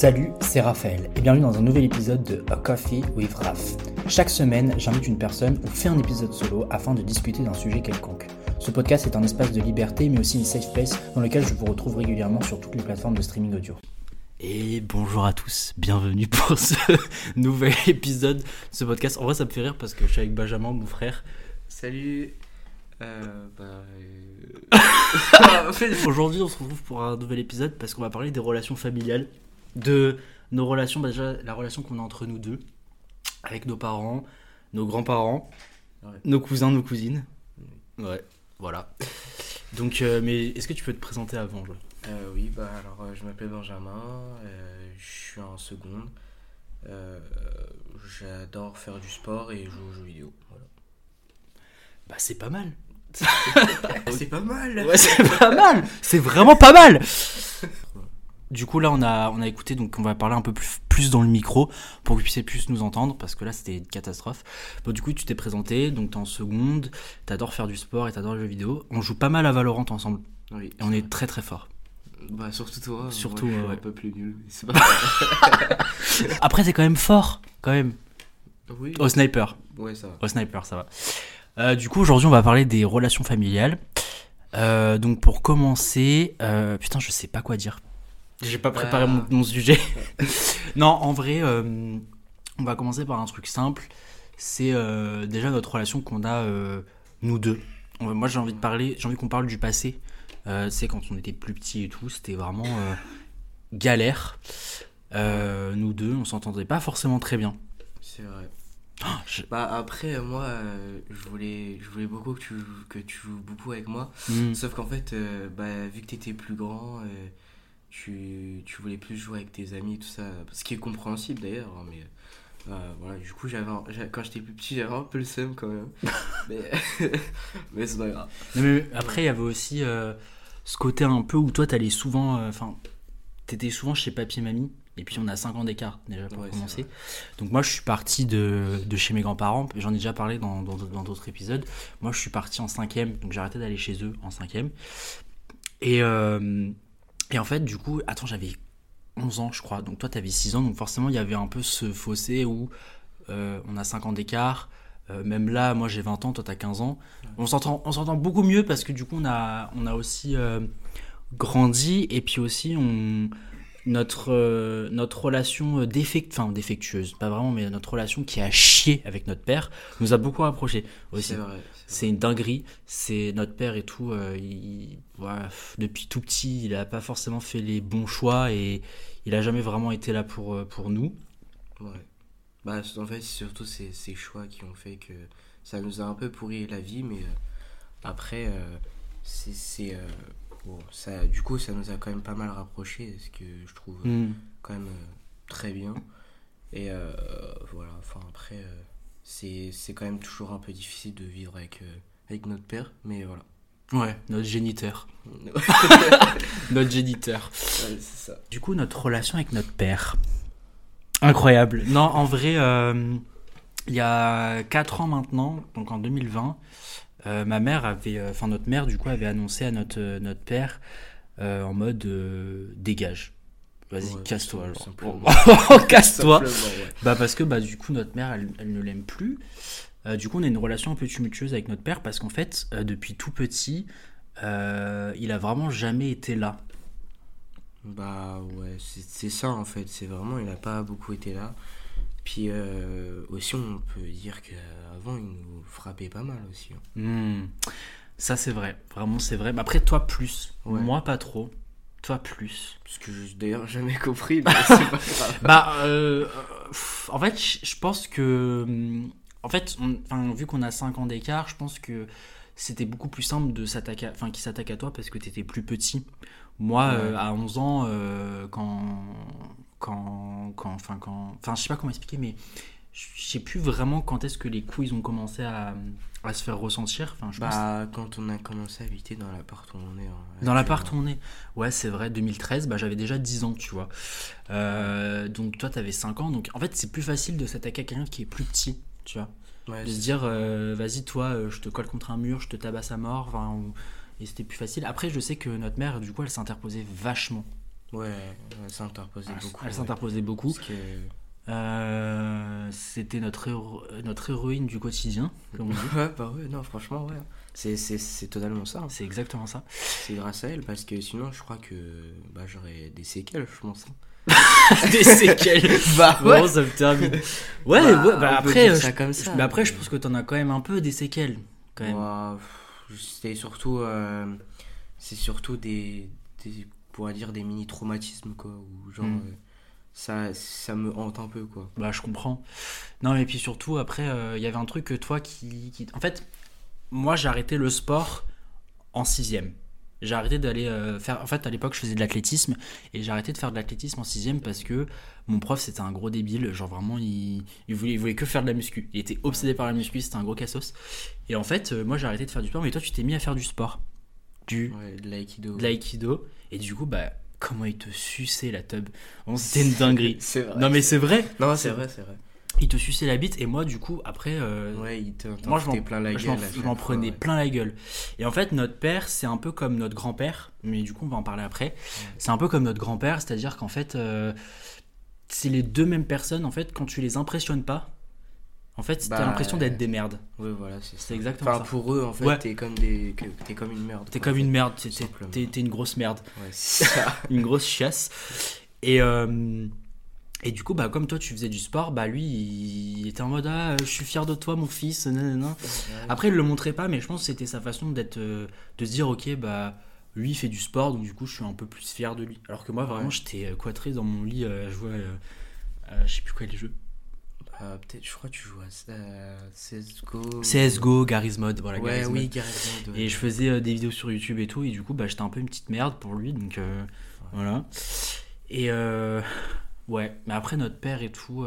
Salut, c'est Raphaël et bienvenue dans un nouvel épisode de A Coffee with Raph. Chaque semaine, j'invite une personne ou fais un épisode solo afin de discuter d'un sujet quelconque. Ce podcast est un espace de liberté mais aussi une safe place dans lequel je vous retrouve régulièrement sur toutes les plateformes de streaming audio. Et bonjour à tous, bienvenue pour ce nouvel épisode de ce podcast. En vrai, ça me fait rire parce que je suis avec Benjamin, mon frère. Salut. Euh, bah, euh, En fait, Aujourd'hui, on se retrouve pour un nouvel épisode parce qu'on va parler des relations familiales, de nos relations, bah déjà la relation qu'on a entre nous deux, avec nos parents, nos grands-parents, Ouais. nos cousins, nos cousines. Ouais, voilà. Donc, euh, mais est-ce que tu peux te présenter avant Joël? Euh, oui, bah alors euh, je m'appelle Benjamin, euh, je suis en seconde. J'adore faire du sport et jouer aux jeux vidéo. Voilà. Bah, c'est pas mal. C'est pas mal. Ouais, c'est pas mal. C'est vraiment pas mal. Du coup, là, on a, on a écouté, donc on va parler un peu plus, plus dans le micro pour que vous puissiez plus nous entendre parce que là, c'était une catastrophe. Bon, du coup, tu t'es présenté, donc t'es en seconde, t'adores faire du sport et t'adores les jeux vidéo. On joue pas mal à Valorant ensemble Oui. et on est très très fort. Bah surtout toi. Surtout, moi, je ouais, ouais. pas plus nul. Pas. Après, t'es quand même fort, quand même. oui. Au sniper. Ouais, ça va. Au sniper, ça va. Euh, du coup, aujourd'hui, on va parler des relations familiales. Euh, donc, pour commencer, euh, putain, je sais pas quoi dire. J'ai pas préparé Bah. mon, mon sujet. non, en vrai, euh, on va commencer par un truc simple. C'est euh, déjà notre relation qu'on a euh, nous deux. Moi, j'ai envie de parler, j'ai envie qu'on parle du passé. Euh, c'est quand on était plus petits et tout, c'était vraiment euh, galère. Euh, nous deux, on s'entendait pas forcément très bien. C'est vrai. Ah, je- Bah après moi euh, je voulais je voulais beaucoup que tu que tu joues beaucoup avec moi. Hmm. Sauf qu'en fait, euh, bah, vu que t'étais plus grand, euh, tu, tu voulais plus jouer avec tes amis et tout ça. Ce qui est compréhensible d'ailleurs, hein, mais euh, voilà, du coup, j'avais, quand j'étais plus petit, j'avais un peu le seum quand même. mais mais c'est pas grave. Non, mais après, il y avait aussi euh, ce côté un peu où toi, t'allais souvent. euh, Enfin, t'étais souvent chez papy et mamie. Et puis, on a 5 ans d'écart déjà pour Ouais, commencer. Donc, moi, je suis parti de, de chez mes grands-parents. J'en ai déjà parlé dans dans- dans d'autres épisodes. Moi, je suis parti en 5ème. Donc, j'ai arrêté d'aller chez eux en 5ème. Et, euh, et en fait, du coup, attends, j'avais 11 ans, je crois. Donc, toi, t'avais 6 ans. Donc, forcément, il y avait un peu ce fossé où euh, on a 5 ans d'écart. Euh, même là, moi j'ai 20 ans, toi t'as 15 ans. On s'entend, on s'entend beaucoup mieux parce que du coup on a, on a aussi euh, grandi et puis aussi on, notre, euh, notre relation euh, défect, enfin, défectueuse, pas vraiment, mais notre relation qui a chié avec notre père nous a beaucoup rapprochés aussi. C'est une dinguerie. C'est notre père et tout. euh, il, voilà, depuis tout petit, il a pas forcément fait les bons choix et il a jamais vraiment été là pour, pour nous. Ouais. Bah, en fait, c'est surtout ces, ces choix qui ont fait que ça nous a un peu pourri la vie, mais après, c'est. Ça, du coup, ça nous a quand même pas mal rapprochés, ce que je trouve Mm. quand même euh, très bien. Et euh, voilà, enfin après, euh, c'est quand même toujours un peu difficile de vivre avec, avec notre père, mais voilà. Ouais, notre géniteur. Notre géniteur. ça. Du coup, notre relation avec notre père. Incroyable. Non, en vrai, euh, il y a 4 ans maintenant, donc en 2020, euh, ma mère avait, euh, enfin notre mère du coup avait annoncé à notre, euh, notre père en mode dégage. Vas-y, Ouais, casse-toi alors. casse-toi. Ouais. Bah parce que bah du coup notre mère elle, elle ne l'aime plus. Du coup on a une relation un peu tumultueuse avec notre père parce qu'en fait depuis tout petit il a vraiment jamais été là. Bah ouais, c'est ça en fait, c'est vraiment, il n'a pas beaucoup été là. Puis euh, aussi, on peut dire qu'avant, il nous frappait pas mal aussi. hein. Hmm. Ça c'est vrai, vraiment c'est vrai. Mais après toi plus, Ouais. moi pas trop. Toi plus. Ce que j'ai d'ailleurs jamais compris, mais c'est pas grave. Bah euh, en fait je pense que hum, en fait on- enfin, vu qu'on a 5 ans d'écart, je pense que c'était beaucoup plus simple de s'attaquer, enfin qui s'attaque à toi parce que t'étais plus petit. Moi Ouais. euh, à 11 ans euh, quand quand quand enfin quand enfin je sais pas comment expliquer mais je sais plus vraiment quand est-ce que les coups ils ont commencé à, à se faire ressentir. Enfin je pense Bah, quand on a commencé à habiter dans l'appart où on est. hein, Dans l'appart où on est Ouais, c'est vrai, 2013, bah, j'avais déjà 10 ans, tu vois. Euh, donc toi, t'avais 5 ans. Donc en fait, c'est plus facile de s'attaquer à quelqu'un qui est plus petit, tu vois. Ouais, De se dire, euh, vas-y, toi, euh, je te colle contre un mur, je te tabasse à mort. Enfin, Et c'était plus facile. Après, je sais que notre mère, du coup, elle s'interposait vachement. Ouais, elle s'interposait beaucoup. Elle ouais. s'interposait beaucoup. Euh, C'était notre, héro- notre héroïne du quotidien, comme on dit. Ouais, bah ouais, non, franchement, ouais. C'est, c'est, c'est totalement ça. hein. C'est exactement ça. C'est grâce à elle, parce que sinon, je crois que bah, j'aurais des séquelles, je pense. hein. Des séquelles. Bah Bon, ça me termine. Ouais, Bah, ouais, bah après, euh, ça je- comme je- ça, mais après, je pense que t'en as quand même un peu des séquelles, quand même. C'était surtout. euh, c'est surtout des, des. On pourrait dire des mini-traumatismes, quoi. Ou genre. Mm. euh, ça, ça me hante un peu, quoi. Bah, je comprends. Non, et puis surtout, après, euh, il y avait un truc que toi qui, qui- En fait, moi, j'ai arrêté le sport en sixième. J'ai arrêté d'aller euh, faire. En fait, à l'époque, je faisais de l'athlétisme et j'ai arrêté de faire de l'athlétisme en sixième parce que mon prof, c'était un gros débile. Genre, vraiment, il, il, voulait, il voulait que faire de la muscu. Il était obsédé par la muscu, c'était un gros cassos. Et en fait, euh, moi, j'ai arrêté de faire du sport, mais toi, tu t'es mis à faire du sport. Du, Ouais, de l'aïkido. de l'aïkido. Et du coup, bah, comment il te suçait la tub C'était une dinguerie. C'est vrai. Non, mais c'est vrai. Non, c'est vrai, c'est vrai. Il te suçait la bite et moi, du coup, après. euh, Ouais, il te. moi, je m'en, plein la gueule. je m'en prenais ouais. plein la gueule. Et en fait, notre père, c'est un peu comme notre grand-père, mais du coup, on va en parler après. C'est un peu comme notre grand-père, c'est-à-dire qu'en fait, euh, c'est les deux mêmes personnes. En fait, quand tu les impressionnes pas, en fait, t'as Bah, l'impression d'être des merdes. Ouais, voilà, c'est exactement Enfin, ça. pour eux, en fait, Ouais. t'es comme, des... comme une merde. T'es comme une merde, t'es, une grosse merde, Ouais, ça. une grosse chiasse. Et, euh, et du coup, bah, comme toi, tu faisais du sport, bah, lui, il était en mode Ah, je suis fier de toi, mon fils. nanana. Après, il le montrait pas, mais je pense que c'était sa façon d'être, euh, de se dire, ok, bah, lui, il fait du sport, donc du coup, je suis un peu plus fier de lui. Alors que moi, vraiment, Ouais. j'étais euh, cloîtré dans mon lit, euh, je jouais, euh, euh, je sais plus quoi les jeux. Euh, Peut-être, je crois que tu joues à euh, CSGO. CSGO, Garry's Mod, voilà. Ouais, Garry's oui, Mod. Garry's Mod, ouais. Et je faisais euh, des vidéos sur YouTube et tout, et du coup, bah, j'étais un peu une petite merde pour lui, donc euh, voilà. Et ouais, mais après, notre père et tout,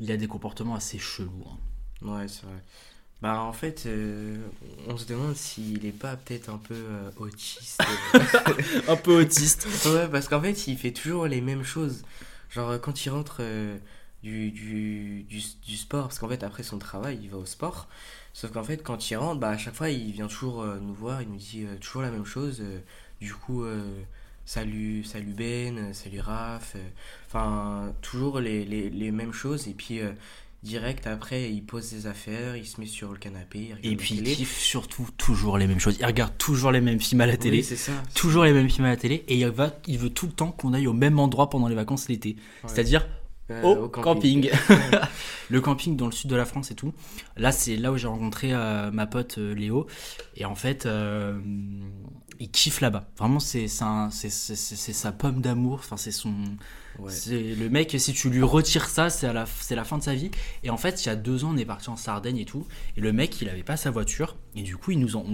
il a des comportements assez chelous. hein. Ouais, c'est vrai. Bah, en fait, on se demande s'il est pas peut-être un peu autiste. Un peu autiste. ouais, parce qu'en fait, il fait toujours les mêmes choses. Genre, quand il rentre du, du, du, du sport, parce qu'en fait, après son travail, il va au sport. Sauf qu'en fait, quand il rentre, bah, à chaque fois, il vient toujours euh, nous voir, il nous dit euh, toujours la même chose. euh, du coup, salut, salut Ben, salut Raph. Enfin, toujours les, les, les mêmes choses. Et puis, direct après, il pose ses affaires, il se met sur le canapé. il Et puis, il kiffe surtout toujours les mêmes choses. Il regarde toujours les mêmes films à la télé. Oui, c'est ça. toujours les mêmes films à la télé. Et il, va, il veut tout le temps qu'on aille au même endroit pendant les vacances l'été. Ouais. C'est-à-dire Euh, au, camping. le camping dans le sud de la France et tout. Là, c'est là où j'ai rencontré euh, ma pote euh, Léo. Et en fait, euh, il kiffe là-bas. Vraiment, c'est sa pomme d'amour. Enfin, c'est son. Ouais. C'est le mec, si tu lui retires ça, c'est la, c'est la fin de sa vie. Et en fait, il y a deux ans, on est parti en Sardaigne et tout. Et le mec, il avait pas sa voiture. Et du coup, il nous en-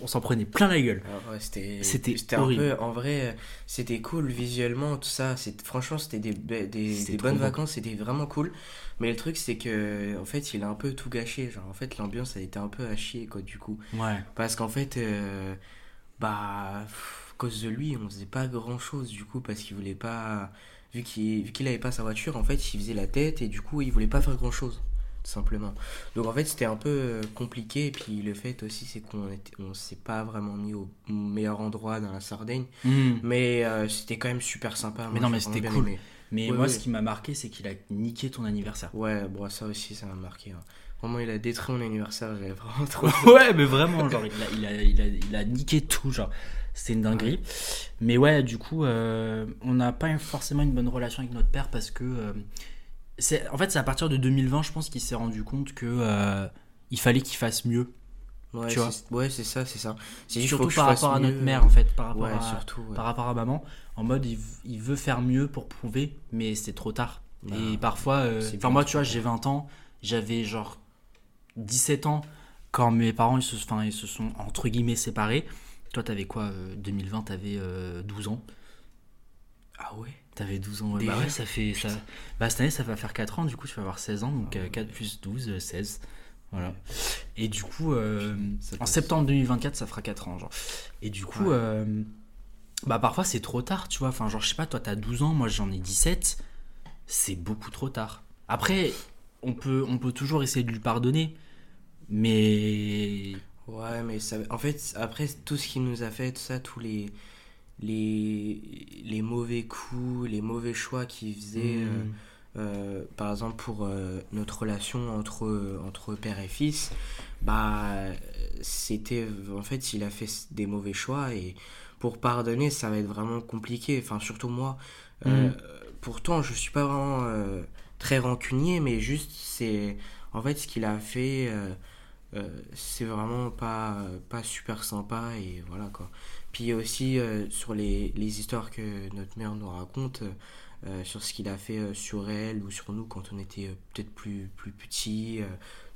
on, s'en prenait plein la gueule. Ah ouais, c'était C'était c'était un horrible. peu en vrai c'était cool visuellement tout ça c'est franchement c'était des, des, bonnes vacances c'était vraiment cool mais le truc c'est que en fait il a un peu tout gâché genre en fait l'ambiance a été un peu à chier quoi du coup Ouais. parce qu'en fait euh, bah pff, à cause de lui on faisait pas grand chose du coup parce qu'il voulait pas vu qu'il vu qu'il avait pas sa voiture en fait il faisait la tête et du coup il voulait pas faire grand chose tout simplement donc en fait c'était un peu euh, compliqué et puis le fait aussi c'est qu'on on s'est pas vraiment mis au meilleur endroit dans la Sardaigne Mhm. mais euh, c'était quand même super sympa Mais moi, non, mais c'était cool. aimé. Mais Ouais, moi, ouais. ce qui m'a marqué, c'est qu'il a niqué ton anniversaire. ouais bon ça aussi ça m'a marqué hein. vraiment il a détruit mon anniversaire j'avais vraiment trop ouais, mais vraiment, genre, il a, il a, il a, il a niqué tout, genre, c'était une dinguerie. Mais ouais, du coup, euh, on n'a pas forcément une bonne relation avec notre père parce que. euh, c'est, en fait, c'est à partir de 2020, je pense, qu'il s'est rendu compte que euh, il fallait qu'il fasse mieux. ouais Tu vois. c'est- ouais c'est ça c'est ça c'est Surtout par rapport à notre mère, en fait, par rapport, ouais à, surtout par rapport à maman. En mode, il, veut faire mieux pour prouver, mais c'est trop tard. Bah, Et parfois, c'est enfin, moi, tu vois, j'ai 20 ans, j'avais genre 17 ans quand mes parents ils se, enfin, ils se sont entre guillemets séparés. Toi, t'avais quoi euh, 2020, t'avais euh, 12 ans? ah ouais? T'avais 12 ans, ouais. Déjà Bah ouais, ça fait. Ça... Bah, cette année, ça va faire 4 ans, du coup, tu vas avoir 16 ans, donc euh, 4 plus 12, euh, 16. Voilà. Et du coup, euh, en septembre 2024, ça fera 4 ans, genre. Et du coup, Ouais. euh, bah parfois c'est trop tard, tu vois. Enfin, genre, je sais pas, toi t'as 12 ans, moi j'en ai 17. C'est beaucoup trop tard. Après, on peut, on peut toujours essayer de lui pardonner, mais. Ouais mais ça en fait après tout ce qu'il nous a fait tout ça tous les les, les mauvais coups, les mauvais choix qu'il faisait. Mm. euh, euh, par exemple, pour euh, notre relation entre, entre père et fils, bah, c'était. En fait, il a fait des mauvais choix et pour pardonner, ça va être vraiment compliqué. Enfin, surtout moi. Euh, Mm. pourtant, je suis pas vraiment très rancunier, mais juste, c'est. En fait, ce qu'il a fait, c'est vraiment pas, pas super sympa et voilà quoi. Puis aussi, euh, sur les, les histoires que notre mère nous raconte. euh, sur ce qu'il a fait euh, sur elle ou sur nous quand on était euh, peut-être plus, plus petits, euh,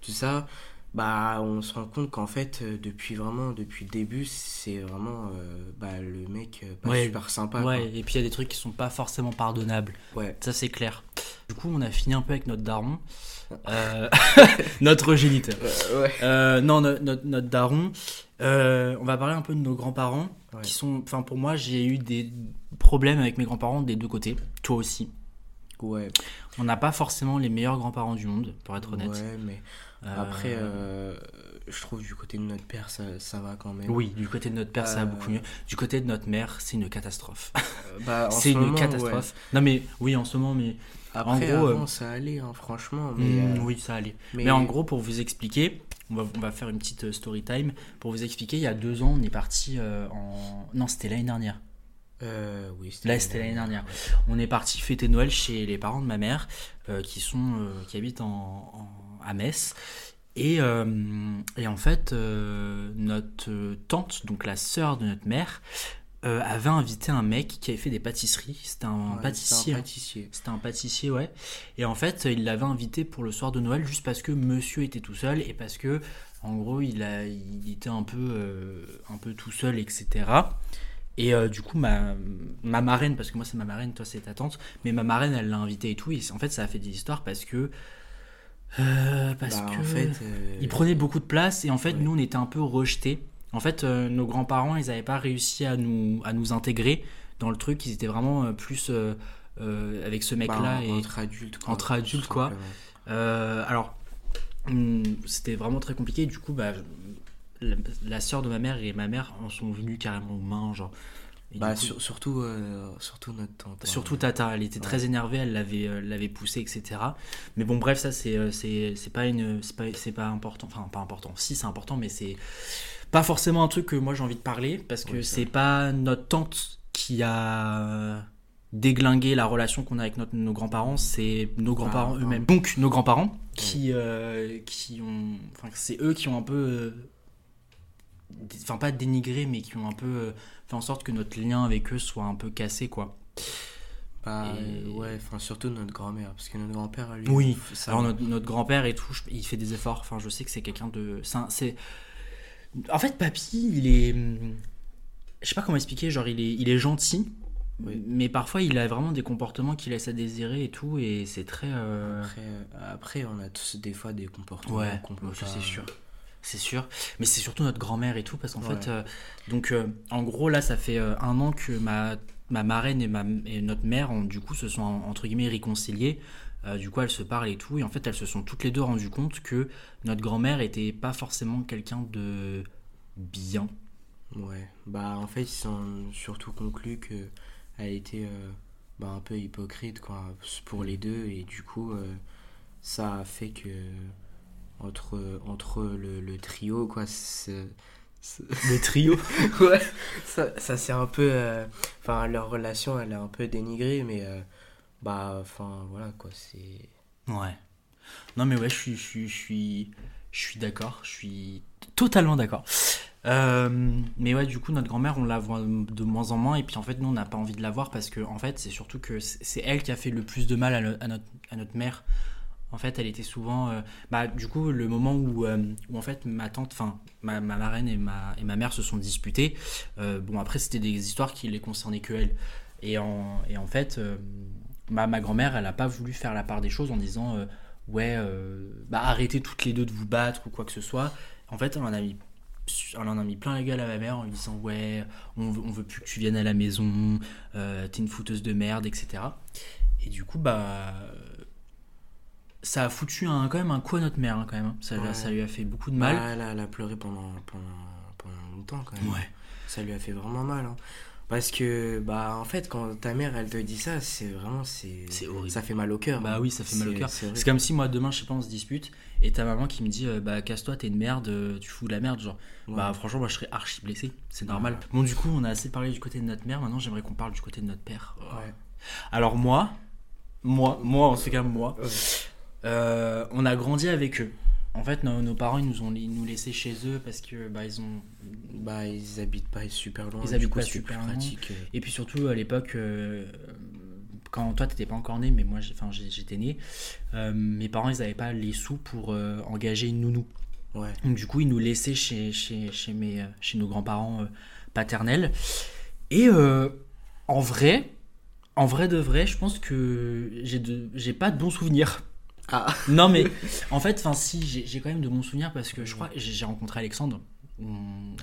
tout ça, bah on se rend compte qu'en fait, euh, depuis vraiment, depuis le début, c'est vraiment euh, bah, le mec euh, pas Ouais. super sympa. Ouais, et puis il y a des trucs qui sont pas forcément pardonnables. Ouais. Ça, c'est clair. Du coup, on a fini un peu avec notre daron. Euh, notre géniteur. Euh, ouais. Euh, non, no- no- notre daron. Euh, on va parler un peu de nos grands-parents. Ouais. Qui sont. Enfin, pour moi, j'ai eu des problèmes avec mes grands-parents des deux côtés. Toi aussi. Ouais. On n'a pas forcément les meilleurs grands-parents du monde, pour être honnête. Ouais, mais après, je trouve du côté de notre père, ça, ça va quand même. Oui, du côté de notre père, ça va beaucoup mieux. Du côté de notre mère, c'est une catastrophe. Bah, c'est ce une moment, catastrophe. Non, mais oui, en ce moment, mais. Après, En gros, avant, euh, ça allait, hein, franchement. Mais, Hmm, euh, oui, ça allait. mais, Mais en gros, pour vous expliquer, on va, on va faire une petite euh, story time. Pour vous expliquer, il y a deux ans, on est parti en. Non, c'était l'année dernière. euh, oui, Là, c'était l'année dernière. On est parti fêter Noël chez les parents de ma mère, euh, qui sont, euh, qui habitent en, en- à Metz. Et, et en fait, notre tante, donc la sœur de notre mère, euh, avait invité un mec qui avait fait des pâtisseries. C'était un Ouais, pâtissier. c'était un hein. pâtissier. C'était un pâtissier, ouais. Et en fait, il l'avait invité pour le soir de Noël juste parce que monsieur était tout seul et parce que, en gros, il, a, il était un peu, euh, un peu tout seul, etc. Et euh, du coup, ma, ma marraine, parce que moi c'est ma marraine, toi c'est ta tante, mais ma marraine elle l'a invité et tout. Et en fait, ça a fait des histoires parce que. parce Bah, que. en fait, Il prenait beaucoup de place et en fait Ouais. nous on était un peu rejetés. En fait euh, nos grands-parents ils n'avaient pas réussi à nous, à nous intégrer dans le truc, ils étaient vraiment euh, plus euh, avec ce bah, mec-là. et... entre adultes, quoi. entre adultes, quoi. alors hum, c'était vraiment très compliqué, du coup bah, la, la sœur de ma mère et ma mère en sont venues carrément aux mains, genre. Bah, du coup, sur- surtout, euh, surtout notre tante. hein. Surtout Tata, elle était très Ouais. énervée, elle l'avait, euh, l'avait poussé, etc. Mais bon, bref, ça c'est, c'est, c'est pas une, c'est pas, c'est pas important. Enfin, pas important. Si, c'est important, mais c'est pas forcément un truc que moi j'ai envie de parler parce que c'est pas notre tante qui a déglingué la relation qu'on a avec notre, nos grands-parents, c'est nos grands-parents Ah, eux-mêmes. Donc nos grands-parents qui, euh, qui ont, enfin, c'est eux qui ont un peu, euh, enfin pas dénigré, mais qui ont un peu euh, fait en sorte que notre lien avec eux soit un peu cassé, quoi. Bah, Et- ouais, enfin, surtout notre grand-mère. Parce que notre grand-père, lui. Oui. ça Alors notre, notre grand-père et tout, je- il fait des efforts. Enfin, je sais que c'est quelqu'un de. C'est. En fait, papy, il est. Je sais pas comment expliquer. Genre, il est, il est gentil, Oui. mais parfois il a vraiment des comportements qui laissent à désirer et tout, et c'est très. euh, Après, euh, après, on a tous des fois des comportements Ouais, qu'on peut ça, pas- c'est sûr. C'est sûr. Mais c'est surtout notre grand-mère et tout, parce qu'en Ouais. fait. euh, donc, euh, en gros, là, ça fait euh, un an que ma, ma marraine et, ma, et notre mère, ont, du coup, se sont, entre guillemets, réconciliées. Euh, du coup, elles se parlent et tout. Et en fait, elles se sont toutes les deux rendues compte que notre grand-mère était pas forcément quelqu'un de bien. Ouais. Bah, en fait, ils sont surtout conclus que elle était euh, bah, un peu hypocrite, quoi, pour les deux. Et du coup, euh, ça a fait que. Entre, entre le, le trio, quoi, c'est. Le trio ouais, ça, ça c'est un peu. euh, Enfin, leur relation, elle est un peu dénigrée, mais. euh, bah, enfin, voilà, quoi, c'est. Ouais. Non, mais ouais, je suis, je suis, je suis, je suis d'accord. Je suis totalement d'accord. Euh, mais ouais, du coup, notre grand-mère, on la voit de moins en moins. Et puis, en fait, nous, on n'a pas envie de la voir parce que, en fait, c'est surtout que c'est elle qui a fait le plus de mal à, notre, à notre mère. En fait, elle était souvent. euh, bah, du coup, le moment où, euh, où en fait, ma tante, enfin, ma, ma marraine et ma, et ma mère se sont disputées. bon, après, c'était des histoires qui les concernaient que elle. Et en, et en fait, ma, ma grand-mère, elle n'a pas voulu faire la part des choses en disant euh, ouais, euh, bah arrêtez toutes les deux de vous battre ou quoi que ce soit. En fait, elle en a mis, elle en a mis plein la gueule à ma mère en lui disant ouais, on veut, on veut plus que tu viennes à la maison, euh, t'es une fouteuse de merde, etc. Et du coup, bah. Ça a foutu un, quand même un coup à notre mère, hein, quand même. hein. Ça, lui a- Ouais. ça lui a fait beaucoup de mal. Bah, elle, a, elle a pleuré pendant, pendant, pendant longtemps, quand même. Ouais. Ça lui a fait vraiment mal. hein. Parce que, bah, en fait, quand ta mère, elle te dit ça, c'est vraiment, c'est... Horrible. Ça fait mal au cœur. Bah oui, ça fait mal au cœur. c'est comme si moi demain, je sais pas, on se dispute et ta maman qui me dit euh, bah casse-toi, t'es une merde, euh, tu fous de la merde, genre. Ouais. Bah franchement, moi je serais archi blessé, c'est normal. Bon, du coup, on a assez parlé du côté de notre mère, maintenant j'aimerais qu'on parle du côté de notre père. Ouais. Alors moi, moi, moi en tout cas moi, euh, on a grandi avec eux. En fait, nos, nos parents ils nous ont nous laissés chez eux parce que bah ils ont Bah, ils habitent pas super loin. Ils habitent coup, pas super loin. pratique. euh. Et puis surtout à l'époque, euh, quand toi t'étais pas encore né, mais moi j'étais né, euh, mes parents ils avaient pas les sous pour euh, engager une nounou. Ouais. Donc du coup ils nous laissaient chez, chez, chez, mes, chez nos grands-parents paternels. Et en vrai, en vrai de vrai, je pense que j'ai pas de bons souvenirs. Ah, Non mais en fait, enfin si, j'ai quand même de bons souvenirs parce que je crois j'ai j'ai rencontré Alexandre.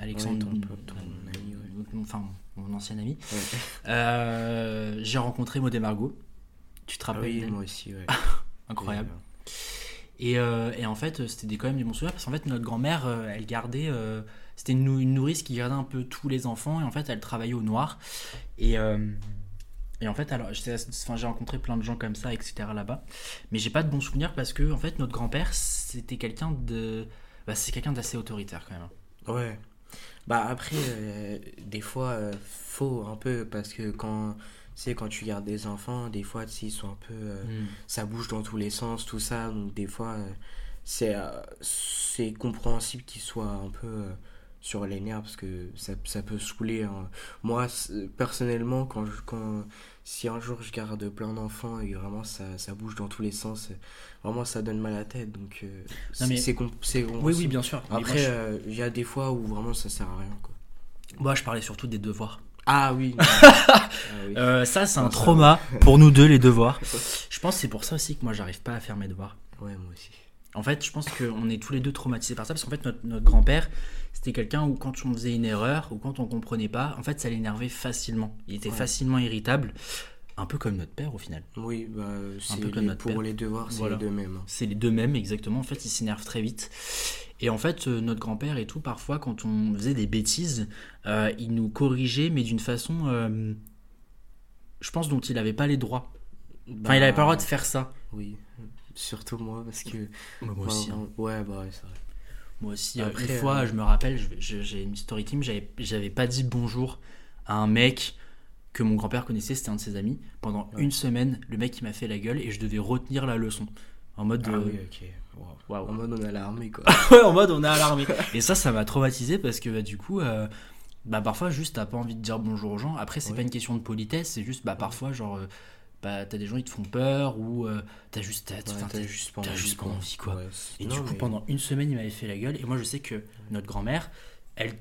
Alexandre, Ouais, ton mon- enfin mon ancien ami. ouais. Euh, j'ai rencontré Maud et Margot. Tu te Ah rappelles? oui, moi aussi, ouais. Incroyable. Et, euh, et en fait, c'était des- quand même des bons souvenirs parce qu'en fait, notre grand-mère, euh, elle gardait. euh, c'était une, une nourrice qui gardait un peu tous les enfants et en fait, elle travaillait au noir. Et, euh, et en fait, alors, enfin, j'ai rencontré plein de gens comme ça, etc. là-bas. Mais j'ai pas de bons souvenirs parce que en fait, notre grand-père, c'était quelqu'un de. Bah, c'est quelqu'un d'assez autoritaire quand même. euh, Ouais. Bah après, euh, des fois, euh, faut un peu, parce que quand, tu quand tu gardes des enfants, des fois, ils sont un peu... euh, ça bouge dans tous les sens, tout ça, donc des fois, euh, c'est compréhensible qu'ils soient un peu sur les nerfs, parce que ça, ça peut saouler. hein. Moi, personnellement, quand, je, quand si un jour je garde plein d'enfants et vraiment ça, ça bouge dans tous les sens, vraiment ça donne mal à la tête, donc euh, c'est mais- Oui, oui, bien sûr. Après, euh, il y a des fois où vraiment ça sert à rien. Quoi. moi, je parlais surtout des devoirs. Ah oui. ah, oui. Euh, ça, c'est un trauma pour nous deux, les devoirs. Je pense que c'est pour ça aussi que moi, j'arrive pas à faire mes devoirs. Ouais, moi aussi. En fait, je pense qu'on est tous les deux traumatisés par ça, parce qu'en fait, notre, notre grand-père, c'était quelqu'un où quand on faisait une erreur, ou quand on comprenait pas, en fait, ça l'énervait facilement. Il était Ouais. facilement irritable, un peu comme notre père au final. Oui, bah, c'est peu comme les- notre pour père. les devoirs, c'est Voilà. les deux mêmes. hein. C'est les deux mêmes, exactement. En fait, il s'énerve très vite. Et en fait, euh, notre grand-père et tout, parfois, quand on faisait des bêtises, euh, il nous corrigeait, mais d'une façon, euh, je pense, dont il n'avait pas les droits. Enfin, il n'avait pas le droit de faire ça. Oui, surtout moi, parce que. Moi enfin, aussi. hein. Ouais, bah ouais, c'est vrai. Moi aussi, euh, Après, une fois, euh, je me rappelle, j'ai une story team, j'avais j'avais pas dit bonjour à un mec que mon grand-père connaissait, c'était un de ses amis. Pendant Ouais. une semaine, le mec il m'a fait la gueule et je devais retenir la leçon. En mode, Ah euh, oui, ok. Wow. En mode, on a l'armée, quoi. ouais, en mode on est alarmé. et ça, ça m'a traumatisé parce que bah, du coup, euh, bah, parfois juste t'as pas envie de dire bonjour aux gens. Après, c'est Ouais. pas une question de politesse, c'est juste bah, parfois genre. euh, bah, t'as des gens ils te font peur ou euh, t'as juste Ouais, t'as- juste pas t'as envie, juste pas quoi. envie, quoi. Ouais, Et non, du coup, mais- pendant une semaine, il m'avait fait la gueule. Et moi, je sais que notre grand-mère, elle,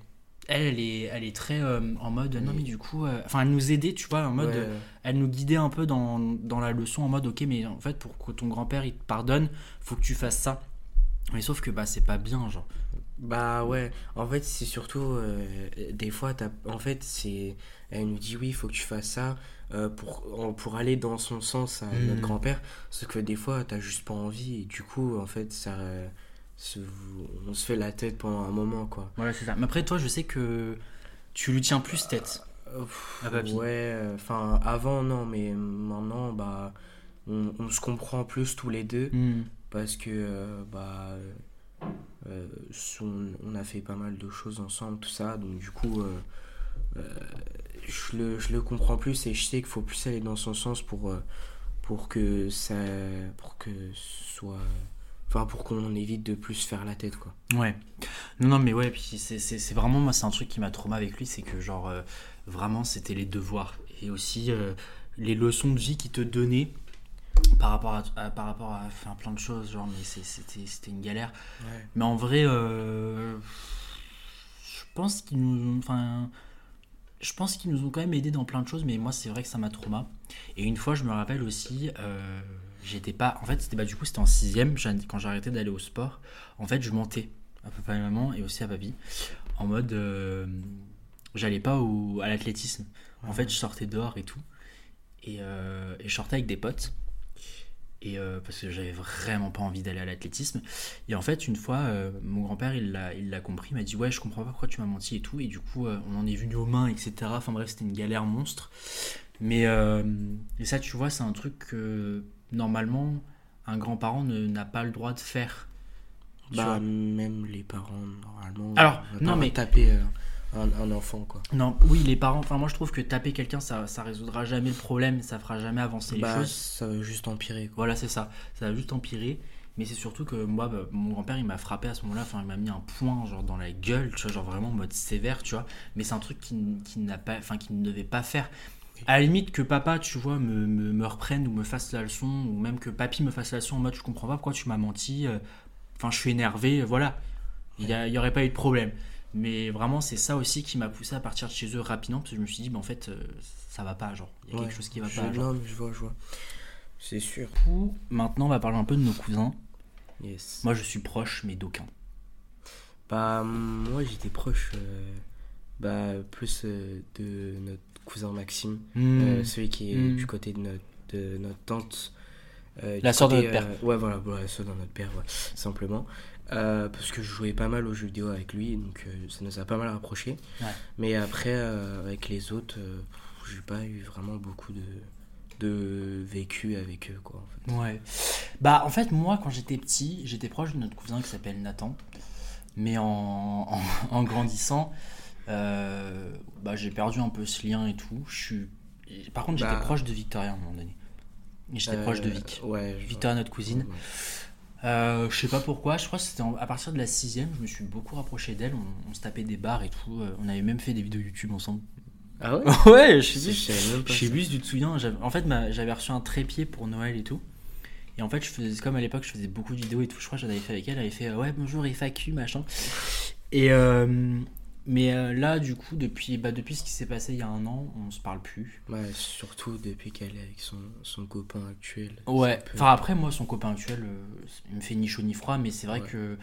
elle, elle est, elle est très euh, en mode. Non, mais du coup. euh, Enfin, elle nous aidait, tu vois, en mode. Ouais, elle nous guidait un peu dans, dans la leçon, en mode, ok, mais en fait, pour que ton grand-père il te pardonne, faut que tu fasses ça. Mais sauf que, bah, c'est pas bien, genre. Bah ouais, en fait c'est surtout euh, des fois t'as en fait c'est elle nous dit oui il faut que tu fasses ça euh, pour en- pour aller dans son sens à notre grand-père sauf que des fois t'as juste pas envie et du coup en fait ça euh, se- on se fait la tête pendant un moment quoi. Voilà, c'est ça. Mais après, toi, je sais que tu lui tiens plus tête. Euh, pff, papy. ouais, enfin avant non mais maintenant bah on, on se comprend plus tous les deux Hmm. parce que euh, bah on, a fait pas mal de choses ensemble tout ça donc du coup euh, euh, je, le, je le comprends plus et je sais qu'il faut plus aller dans son sens pour euh, pour que ça pour que soit enfin pour qu'on évite de plus faire la tête quoi Ouais. Non, non, mais ouais, puis c'est- vraiment, moi, c'est un truc qui m'a trauma avec lui, c'est que, genre, vraiment, c'était les devoirs. Et aussi les leçons de vie qu'il te donnait par rapport à, à- par rapport à enfin, plein de choses, genre, mais c'était c'était une galère. ouais Mais en vrai, euh, je pense qu'ils nous ont, enfin, je pense qu'ils nous ont quand même aidés dans plein de choses, mais moi, c'est vrai que ça m'a trauma. Et une fois, je me rappelle aussi, euh, j'étais pas, en fait, c'était bah, du coup, c'était en sixième, quand j'ai arrêté d'aller au sport. En fait, je mentais à papa et maman et aussi à papy, en mode, euh, j'allais pas au, à l'athlétisme. En fait, je sortais dehors et tout, et, euh, et je sortais avec des potes. Et euh, parce que j'avais vraiment pas envie d'aller à l'athlétisme. Et en fait, une fois, euh, mon grand-père, il l'a, compris, il m'a dit Ouais, je comprends pas pourquoi tu m'as menti et tout. Et du coup, euh, on en est venu aux mains, etc. Enfin bref, c'était une galère monstre. Mais et ça, tu vois, c'est un truc que normalement, un grand-parent n'a pas le droit de faire. Bah, vois. même les parents, normalement. Alors, non, mais- taper un, un enfant, quoi. Non, oui, les parents. Enfin, moi, je trouve que taper quelqu'un, ça, ça résoudra jamais le problème, ça fera jamais avancer les Bah, choses. ça va juste empirer, quoi. Voilà, c'est ça. Ça va juste empirer. Mais c'est surtout que moi, bah, mon grand-père, il m'a frappé à ce moment-là. Enfin, il m'a mis un point genre dans la gueule, tu vois, genre vraiment en mode sévère, tu vois. Mais c'est un truc qui, qui n'a pas, enfin, qui ne devait pas faire. À la limite que papa, tu vois, me, me, me reprenne ou me fasse la leçon, ou même que papy me fasse la leçon en mode je comprends pas pourquoi tu m'as menti. euh, Enfin, je suis énervé, voilà. Il n'y aurait pas eu de problème. Mais vraiment, c'est ça aussi qui m'a poussé à partir de chez eux rapidement, parce que je me suis dit, bah, en fait, euh, ça va pas, genre. Il y a Ouais, quelque chose qui va je- pas. Genre. Non, mais je vois, je vois. C'est sûr. Maintenant, on va parler un peu de nos cousins. Yes. Moi, je suis proche, mais d'aucun. Bah, moi, j'étais proche, euh, bah, plus euh, de notre cousin Maxime, Hmm. celui qui est Mm. du côté de notre, de notre tante. La sœur de notre père. ouais, voilà, voilà, la sœur de notre père, ouais, simplement. Euh, parce que je jouais pas mal aux jeux vidéo avec lui, donc euh, ça nous a pas mal rapprochés. Ouais. Mais après, euh, avec les autres, j'ai pas eu vraiment beaucoup de, de vécu avec eux, quoi, en fait. Ouais. Bah, en fait, moi, quand j'étais petit, j'étais proche de notre cousin qui s'appelle Nathan. Mais en, en, en grandissant, bah, j'ai perdu un peu ce lien et tout. Je suis... Par contre, j'étais Bah. proche de Victoria à un moment donné. J'étais proche de Vic. Ouais, Victoria, notre cousine. vois. Euh, je sais pas pourquoi, je crois que c'était à partir de la sixième, je me suis beaucoup rapproché d'elle. On, on se tapait des bars et tout. euh, On avait même fait des vidéos YouTube ensemble. Ah ouais ouais, je sais pas Je sais plus, te souviens, en fait, j'avais reçu un trépied pour Noël et tout. Et en fait, je faisais, comme à l'époque, je faisais beaucoup de vidéos et tout. Je crois que j'en avais fait avec elle. Elle avait fait euh, Ouais, bonjour, FAQ, machin. Et euh, mais euh, là, du coup, depuis, bah, depuis ce qui s'est passé il y a un an, on se parle plus. Ouais, surtout depuis qu'elle est avec son, son copain actuel. Ouais, peu- enfin après, moi, son copain actuel, euh, il me fait ni chaud ni froid, mais c'est vrai Ouais. que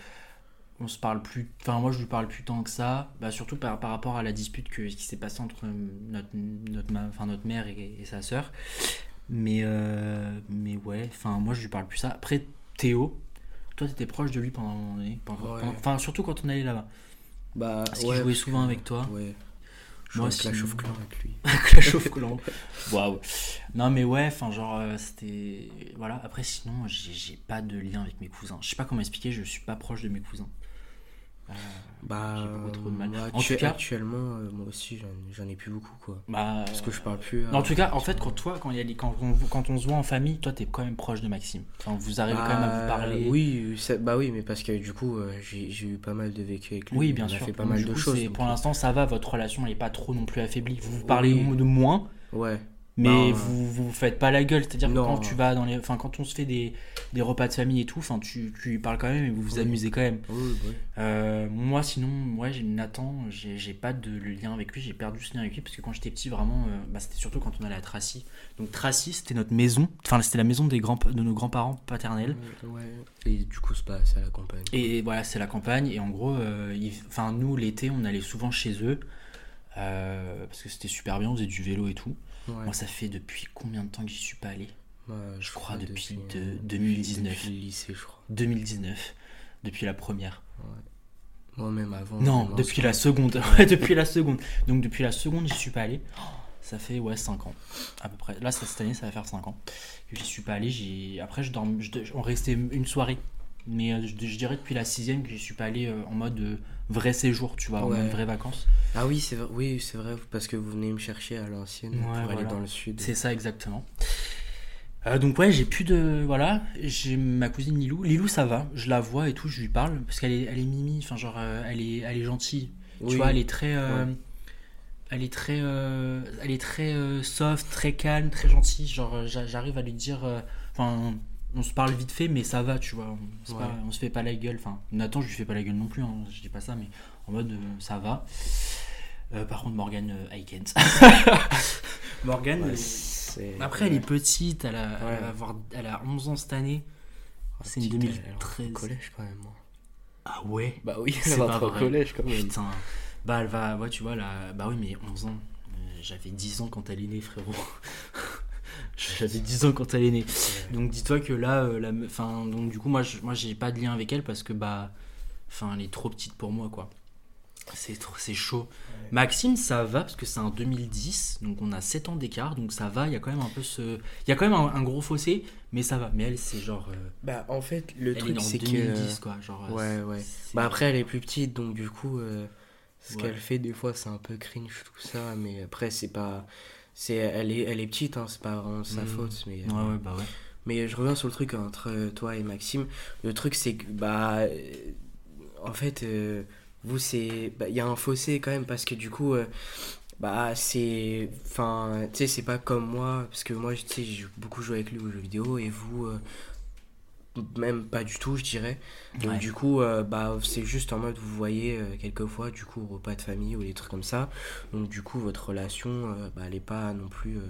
on se parle plus. Enfin, moi, je lui parle plus tant que ça. Bah, surtout par, par rapport à la dispute que, qui s'est passée entre notre, notre, ma- enfin, notre mère et, et sa sœur. Mais, euh, mais ouais, enfin, moi, je lui parle plus ça. Après, Théo, toi, t'étais proche de lui pendant un moment donné. pendant- Ouais. pendant- Enfin, surtout quand on allait là-bas. Bah, Parce qu'il jouait souvent avec toi. Ouais. Je Moi, Clash of Clans avec lui. Clash of Clans. Waouh. Non mais ouais, enfin genre euh, c'était voilà. Après sinon j'ai pas de lien avec mes cousins. Je sais pas comment expliquer. Je suis pas proche de mes cousins. Bah, trop de mal. En tout cas- actuellement, euh, moi aussi, j'en- ai plus beaucoup, quoi. bah. Parce que je parle plus. En euh, tout cas, en fait, quand toi, quand, il y a les- quand, on, quand on se voit en famille, toi, t'es quand même proche de Maxime. Enfin, vous arrivez quand même à vous bah, parler. Oui, ça- bah oui, mais parce que du coup, euh, j'ai eu pas mal de vécu avec lui. Oui, bien on sûr. a fait pas Donc, mal de coup, choses. Pour l'instant, ça va. Votre relation, elle est pas trop non plus affaiblie. Vous vous parlez Oui. de moins, Ouais. Mais Bah, vous vous faites pas la gueule. C'est-à-dire que non. quand tu vas dans les, enfin, quand on se fait des, des repas de famille et tout, enfin, tu, tu parles quand même et vous vous Oui. amusez quand même. Oui, oui. Euh, moi, sinon, ouais, j'ai Nathan, j'ai pas de lien avec lui, j'ai perdu ce lien avec lui parce que quand j'étais petit, vraiment, euh, bah, c'était surtout quand on allait à Tracy. Donc Tracy, c'était notre maison, enfin, c'était la maison des grands, de nos grands-parents paternels. Ouais. Et du coup, c'est pas ça la campagne. Et voilà, c'est la campagne. Et en gros, euh, enfin, nous, l'été, on allait souvent chez eux parce que c'était super bien, on faisait du vélo et tout. Ouais. Moi, ça fait depuis combien de temps que j'y suis pas allé Ouais, je crois depuis de- euh, 2019. Depuis le lycée, je crois. 2019, depuis la première. Moi, même avant. Non, depuis la seconde. Ouais, depuis la seconde. Donc depuis la seconde, j'y suis pas allé. Oh, Ça fait ouais 5 ans à peu près. Là cette année ça va faire 5 ans que j'y suis pas allé. J'ai après je dorm... je... on restait une soirée. Mais euh, je, je dirais depuis la sixième que j'y suis pas allé euh, en mode euh, vrai séjour, tu vois, en Ouais. mode vraies vacances. Ah oui, c'est vrai, oui, c'est vrai, parce que vous venez me chercher à l'ancienne Ouais, pour aller dans le sud. C'est ça exactement. Euh, donc ouais, j'ai plus de voilà, j'ai ma cousine Lilou. Lilou ça va, je la vois et tout, je lui parle parce qu'elle est elle est mimi, enfin genre euh, elle est elle est gentille. Oui. Tu vois, elle est très euh, Ouais. elle est très elle est très soft, très calme, très gentille, genre j'a- j'arrive à lui dire enfin on se parle vite fait mais ça va, tu vois. On, c'est Ouais. pas- on se fait pas la gueule, enfin Nathan, je lui fais pas la gueule non plus, hein, je dis pas ça mais en mode euh, ça va. Euh, par contre Morgane euh, I can't. Morgane Ouais, c'est- après, elle est petite, elle a, Ouais. elle, va avoir, elle a 11 ans cette année. C'est une petite, elle- elle rentre 2013. au collège quand même. moi. Ah ouais? Bah oui, C'est elle pas au collège quand même. Putain. Bah, elle va, ouais, tu vois, là, bah oui, mais 11 ans. Euh, J'avais 10 ans quand elle est née, frérot. J'avais 10 ans quand elle est née. Donc dis-toi que là, euh, la, enfin, donc du coup, moi, je, moi, j'ai pas de lien avec elle parce que bah, enfin, elle est trop petite pour moi, quoi. C'est trop, c'est chaud. Maxime, ça va parce que c'est un 2010, donc on a 7 ans d'écart, donc ça va. Il y a quand même un peu ce, il y a quand même un, un gros fossé, mais ça va. Mais elle, c'est genre, euh, Bah, en fait, le elle truc, c'est que. 2010, quoi. Genre, euh, Ouais, ouais. Bah, après, elle est plus petite, donc du coup, euh, ce Ouais. qu'elle fait, des fois, c'est un peu cringe, tout ça. Mais après, c'est pas. C'est, elle, est, elle est petite, hein, c'est pas vraiment sa Mhm. faute. Mais, Ouais, ouais, bah ouais. mais je reviens sur le truc entre euh, toi et Maxime. Le truc, c'est que, bah. euh, En fait, euh, vous, c'est. bah, Il y a un fossé quand même, parce que du coup. euh, bah, c'est. Enfin, tu sais, c'est pas comme moi, parce que moi, tu sais, j'ai beaucoup joué avec lui aux jeux vidéo, et vous. Même pas du tout, je dirais. Donc, Ouais. du coup, euh, bah, c'est juste en mode, vous voyez, euh, quelquefois, du coup, au repas de famille ou des trucs comme ça. Donc, du coup, votre relation, euh, bah, elle est pas non plus euh,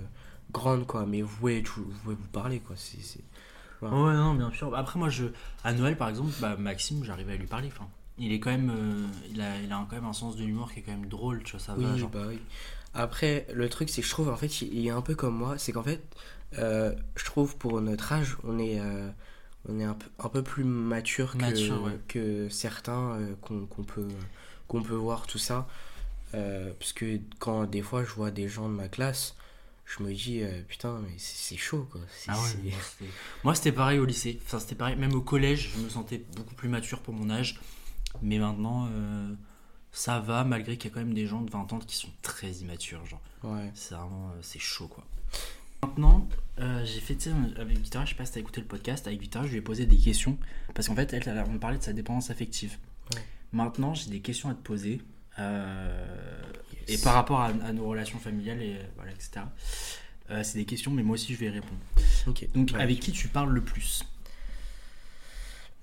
grande, quoi. Mais vous pouvez, vous pouvez vous parler, quoi. C'est, c'est- Ouais, non, bien sûr. Après, moi, je, à Noël, par exemple, bah, Maxime, j'arrive à lui parler. Enfin, il est quand même, il a, il a quand même un sens de l'humour qui est quand même drôle, tu vois, ça Oui, va. Genre. bah oui. Après, le truc, c'est que je trouve, en fait, il est un peu comme moi. C'est qu'en fait, je trouve, pour notre âge, on est, on est un peu, un peu plus mature que, ouais. que certains euh, qu'on peut, qu'on peut voir, tout ça. Euh, parce que quand des fois, je vois des gens de ma classe, je me dis, euh, putain, mais c'est chaud, quoi. Ah ouais, moi, c'était- pareil au lycée. Enfin, c'était pareil. Même au collège, je me sentais beaucoup plus mature pour mon âge. Mais maintenant, euh, ça va, malgré qu'il y a quand même des gens de 20 ans qui sont très immatures. Genre, Ouais. c'est vraiment, c'est chaud, quoi. Maintenant, euh, j'ai fait, tu sais, avec Victoria, je sais pas si t'as écouté le podcast, avec Victoria, je lui ai posé des questions. Parce qu'en fait, elle, elle, on parlait de sa dépendance affective. Ouais. Maintenant, j'ai des questions à te poser. euh, Et par rapport à, à nos relations familiales, et, euh, voilà, etc. Euh, c'est des questions, mais moi aussi, je vais y répondre. Ok. Donc, avec qui tu parles le plus?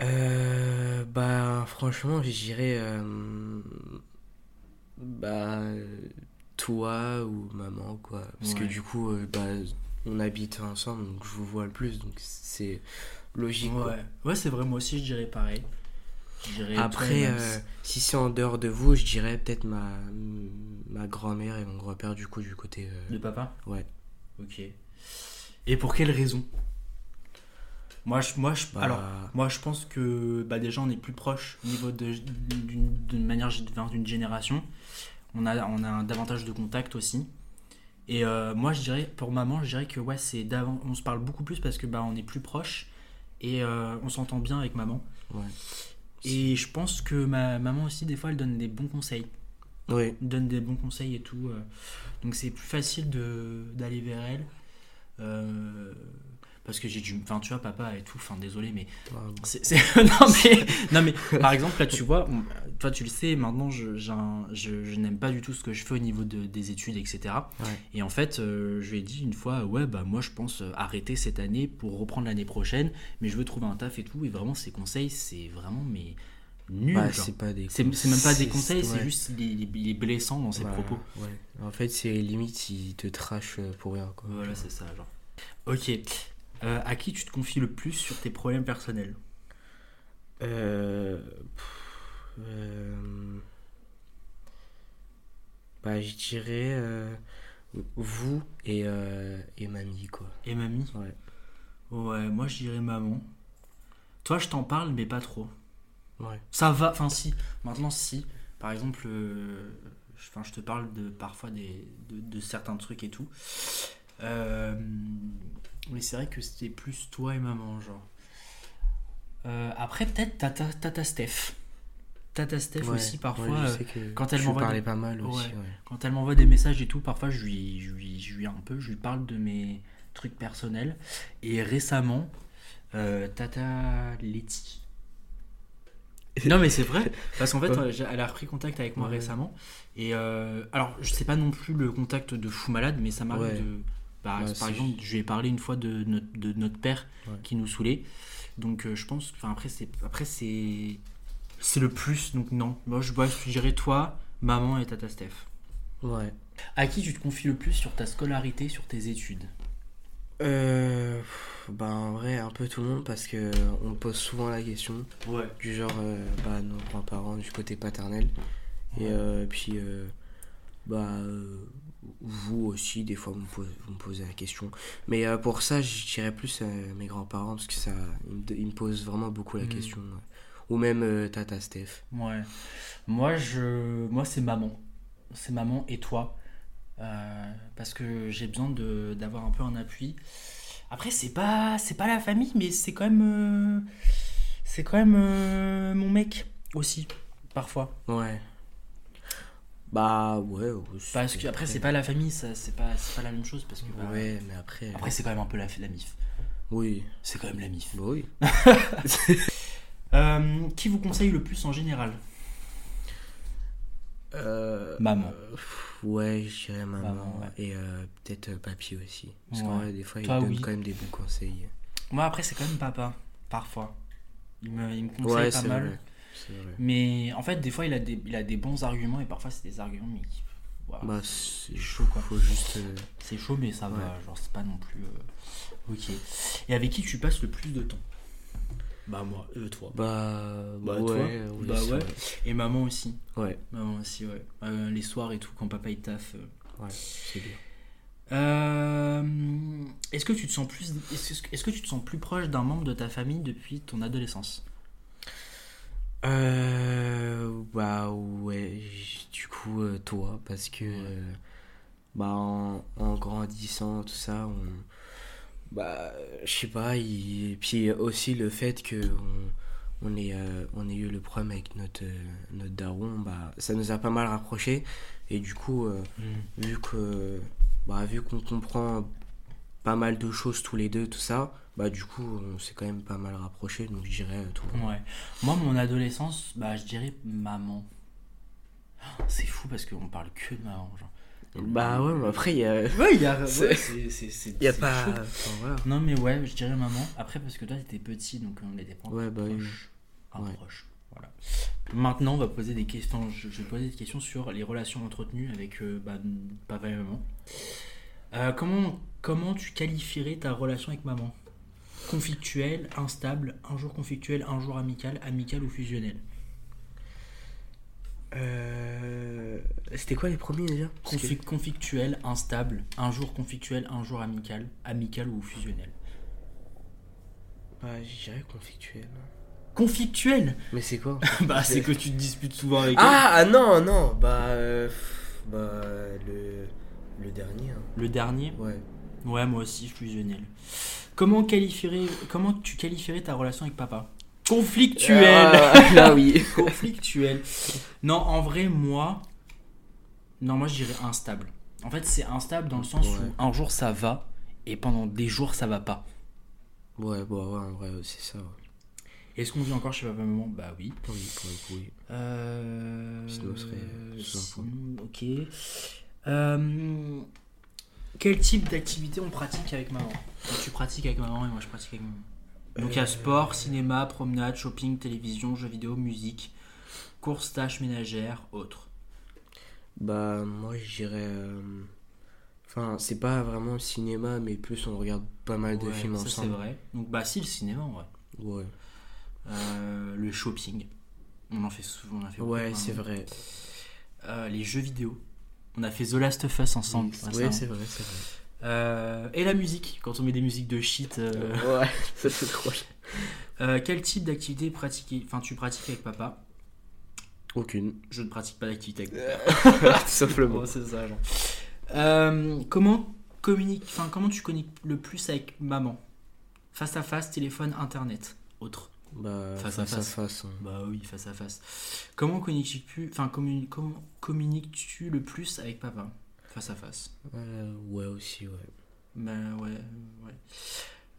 Euh, bah, franchement, je dirais. euh, bah, toi ou maman, quoi. Parce que du coup, euh, bah, on habite ensemble, donc je vous vois le plus, donc c'est logique. quoi. Ouais, ouais c'est vrai, moi aussi, je dirais pareil. Je dirais Après, euh, si c'est en dehors de vous, je dirais peut-être ma, ma grand-mère et mon grand-père, du coup, du côté. euh, De papa? Ouais. Ok. Et pour quelle raison? Moi je, moi, je, Bah, alors, moi, je pense que bah, déjà, on est plus proche au niveau de- d'une manière d'une génération. On a, on a davantage de contact aussi. Et euh, moi, je dirais, pour maman, je dirais que ouais, c'est d'avant, on se parle beaucoup plus parce que bah, on est plus proche et euh, on s'entend bien avec maman. Ouais. Et je pense que ma maman aussi, des fois, elle donne des bons conseils. Oui. donne des bons conseils et tout. euh. Donc c'est plus facile d'aller vers elle. Euh, parce que j'ai du. Enfin, tu vois, papa et tout, enfin, désolé, mais. C'est- non, mais non, mais par exemple, là, tu vois, on- toi, tu le sais, maintenant, je, un- je, je n'aime pas du tout ce que je fais au niveau de, des études, etc. Ouais. Et en fait, euh, je lui ai dit une fois, ouais, bah, moi, je pense euh, arrêter cette année pour reprendre l'année prochaine, mais je veux trouver un taf et tout. Et vraiment, ces conseils, c'est vraiment, mais nul. Bah, c'est pas des C'est c'est même pas des conseils, c'est ouais. juste il est, il est blessant dans ses propos. Ouais. En fait, c'est limite, il te trash pour rien, quoi. Voilà, c'est ça, genre. Ok. Euh, à qui tu te confies le plus sur tes problèmes personnels Euh, pff, euh, bah, je dirais euh, vous et, euh, et mamie, quoi. Et mamie Ouais. Ouais, moi je dirais maman. Toi, je t'en parle, mais pas trop. Ouais. Ça va, enfin si. Maintenant, si. Par exemple, enfin, je te parle de parfois des, de, de certains trucs et tout. Euh, mais c'est vrai que c'était plus toi et maman, genre. Euh, après, peut-être Tata, Tata Steph. Tata Steph Ouais, aussi, ouais, parfois. je euh, sais que quand elle m'envoie des- pas mal aussi, Ouais. Quand elle m'envoie des messages et tout, parfois je lui, je lui, je lui un peu, je lui parle de mes trucs personnels. Et récemment, euh, Tata Letty. Non mais c'est vrai, parce qu'en fait, elle a repris contact avec moi récemment. Et euh, alors, je sais pas non plus le contact de fou malade, mais ça m'arrive de. Ouais, par exemple, je lui ai parlé une fois de notre, de notre père Ouais. qui nous saoulait. Donc euh, je pense, enfin après c'est, après c'est, c'est le plus. Donc non, moi je, dirais toi, maman et Tata Steph. Ouais. À qui tu te confies le plus sur ta scolarité, sur tes études? Euh, bah, en vrai, un peu tout le monde parce que on me pose souvent la question. Ouais. Du genre, euh, bah, nos grands-parents du côté paternel. Et euh, puis, euh, bah, euh, vous aussi, des fois, vous me, posez, vous me posez la question. Mais euh, pour ça, je dirais plus à mes grands-parents, parce que ça, ils me, ils me posent vraiment beaucoup la Mm. question. Ou même euh, Tata Steph. Ouais. Moi, je... Moi c'est maman. C'est maman et toi. Euh, parce que j'ai besoin d'avoir un peu un appui. Après, c'est pas... c'est pas la famille, mais c'est quand même. euh, C'est quand même euh, mon mec aussi, parfois. Ouais. Bah, ouais. Parce que après, c'est pas la famille, ça, c'est pas, pas la même chose. Parce que, bah, Ouais, mais après. Après, c'est quand même un peu la, la mif. Oui. C'est quand même la mif. Bah oui. Euh, qui vous conseille le plus en général? Euh, Maman. euh, ouais, je dirais maman. Maman, ouais. Et euh, peut-être papy aussi. Parce Ouais. qu'en vrai, des fois, il Toi, donne oui. quand même des bons conseils. Moi, après, c'est quand même papa, parfois. Il me, il me conseille Ouais, pas mal. vrai. Vrai. Mais en fait, des fois, il a des, il a des bons arguments et parfois, c'est des arguments, mais voilà. Bah, c'est chaud quoi. Faut juste. euh, C'est chaud, mais ça va. Ouais. Genre, c'est pas non plus. euh, Ok. Et avec qui tu passes le plus de temps? Bah, moi, euh, toi. Bah, Bah, ouais, toi oui, Bah, ouais. vrai. Et maman aussi. Ouais, Maman aussi, ouais. Euh, les soirs et tout, quand papa il taffe. euh. ouais, c'est bien. Euh, Est-ce que tu te sens plus, est-ce que, est-ce que tu te sens plus proche d'un membre de ta famille depuis ton adolescence? Euh, bah ouais, du coup euh, toi parce que euh, bah en, en grandissant tout ça on bah je sais pas il- et puis aussi le fait que on, on ait euh, on ait eu le problème avec notre notre daron bah ça nous a pas mal rapprochés. Et du coup euh, vu que bah vu qu'on comprend pas mal de choses tous les deux tout ça bah du coup on s'est quand même pas mal rapprochés donc je dirais euh, toi Ouais. Moi, mon adolescence, bah, je dirais maman. C'est fou parce qu'on parle que de maman. Genre. Bah ouais, mais après, il y a, Ouais, il y a. C'est- ouais, c'est- c'est- c'est- y a pas. chaud. enfin, voilà. Non, mais ouais, je dirais maman. Après, parce que toi, t'étais petit, donc on était pas Ouais, bah oui. proches. Enfin, Ouais. proches. Voilà. Maintenant, on va poser des questions. Je, je vais poser des questions sur les relations entretenues avec euh, bah, papa et maman. Euh, comment, comment tu qualifierais ta relation avec maman? Conflictuelle, instable, un jour conflictuel, un jour amical, amical ou fusionnel Euh, C'était quoi les premiers déjà? Conflictuel, instable, un jour conflictuel, un jour amical, amical ou fusionnel Bah, je dirais conflictuel. Conflictuel Mais c'est quoi Bah, c'est que tu te disputes souvent avec. Ah, ah non, non, bah. euh, bah, le. Le dernier, hein. Le dernier? Ouais. Ouais, moi aussi, fusionnel. Comment, qualifierais, comment tu qualifierais ta relation avec papa? Conflictuel Ah, là, oui. Conflictuel. Non, en vrai, moi. Non, moi je dirais instable. En fait, c'est instable dans le sens Ouais. où un jour ça va et pendant des jours ça va pas. Ouais, bah, ouais, en vrai, c'est ça. ouais. Est-ce qu'on vit encore chez papa maman? Bah oui. Oui, pour le coup, oui. Euh... Sinon, on serait sinon, Ok. Euh, Quel type d'activité on pratique avec maman? Donc, Tu pratiques avec maman et moi je pratique avec maman. Donc il y a Euh, sport, cinéma, promenade, shopping, télévision, jeux vidéo, musique, courses, tâches ménagères, autres. Bah, moi, je dirais. euh, Enfin, c'est pas vraiment le cinéma, mais plus on regarde pas mal de Ouais, films ça c'est ensemble. vrai. Donc bah si le cinéma en vrai. Ouais, Euh, le shopping. On en fait souvent. On en fait ouais c'est vrai. Euh, les jeux vidéo. On a fait The Last of Us ensemble. Récemment. c'est vrai, c'est vrai. Euh, et la musique, quand on met des musiques de shit. euh, Ouais, ça c'est drôle. euh, quel type d'activité pratiquer Enfin, tu pratiques avec papa? Aucune. Je ne pratique pas d'activité avec mon père. Tout simplement. C'est ça, genre. Euh, comment communique Enfin, comment tu communiques le plus avec maman? Face à face, téléphone, internet, autre. Bah, Face face, à à face. face. hein. Bah oui, face à face. Comment communiques-tu Enfin, communi- comment communiques-tu le plus avec papa Face à face? Euh, ouais, aussi, ouais. Bah ouais, ouais.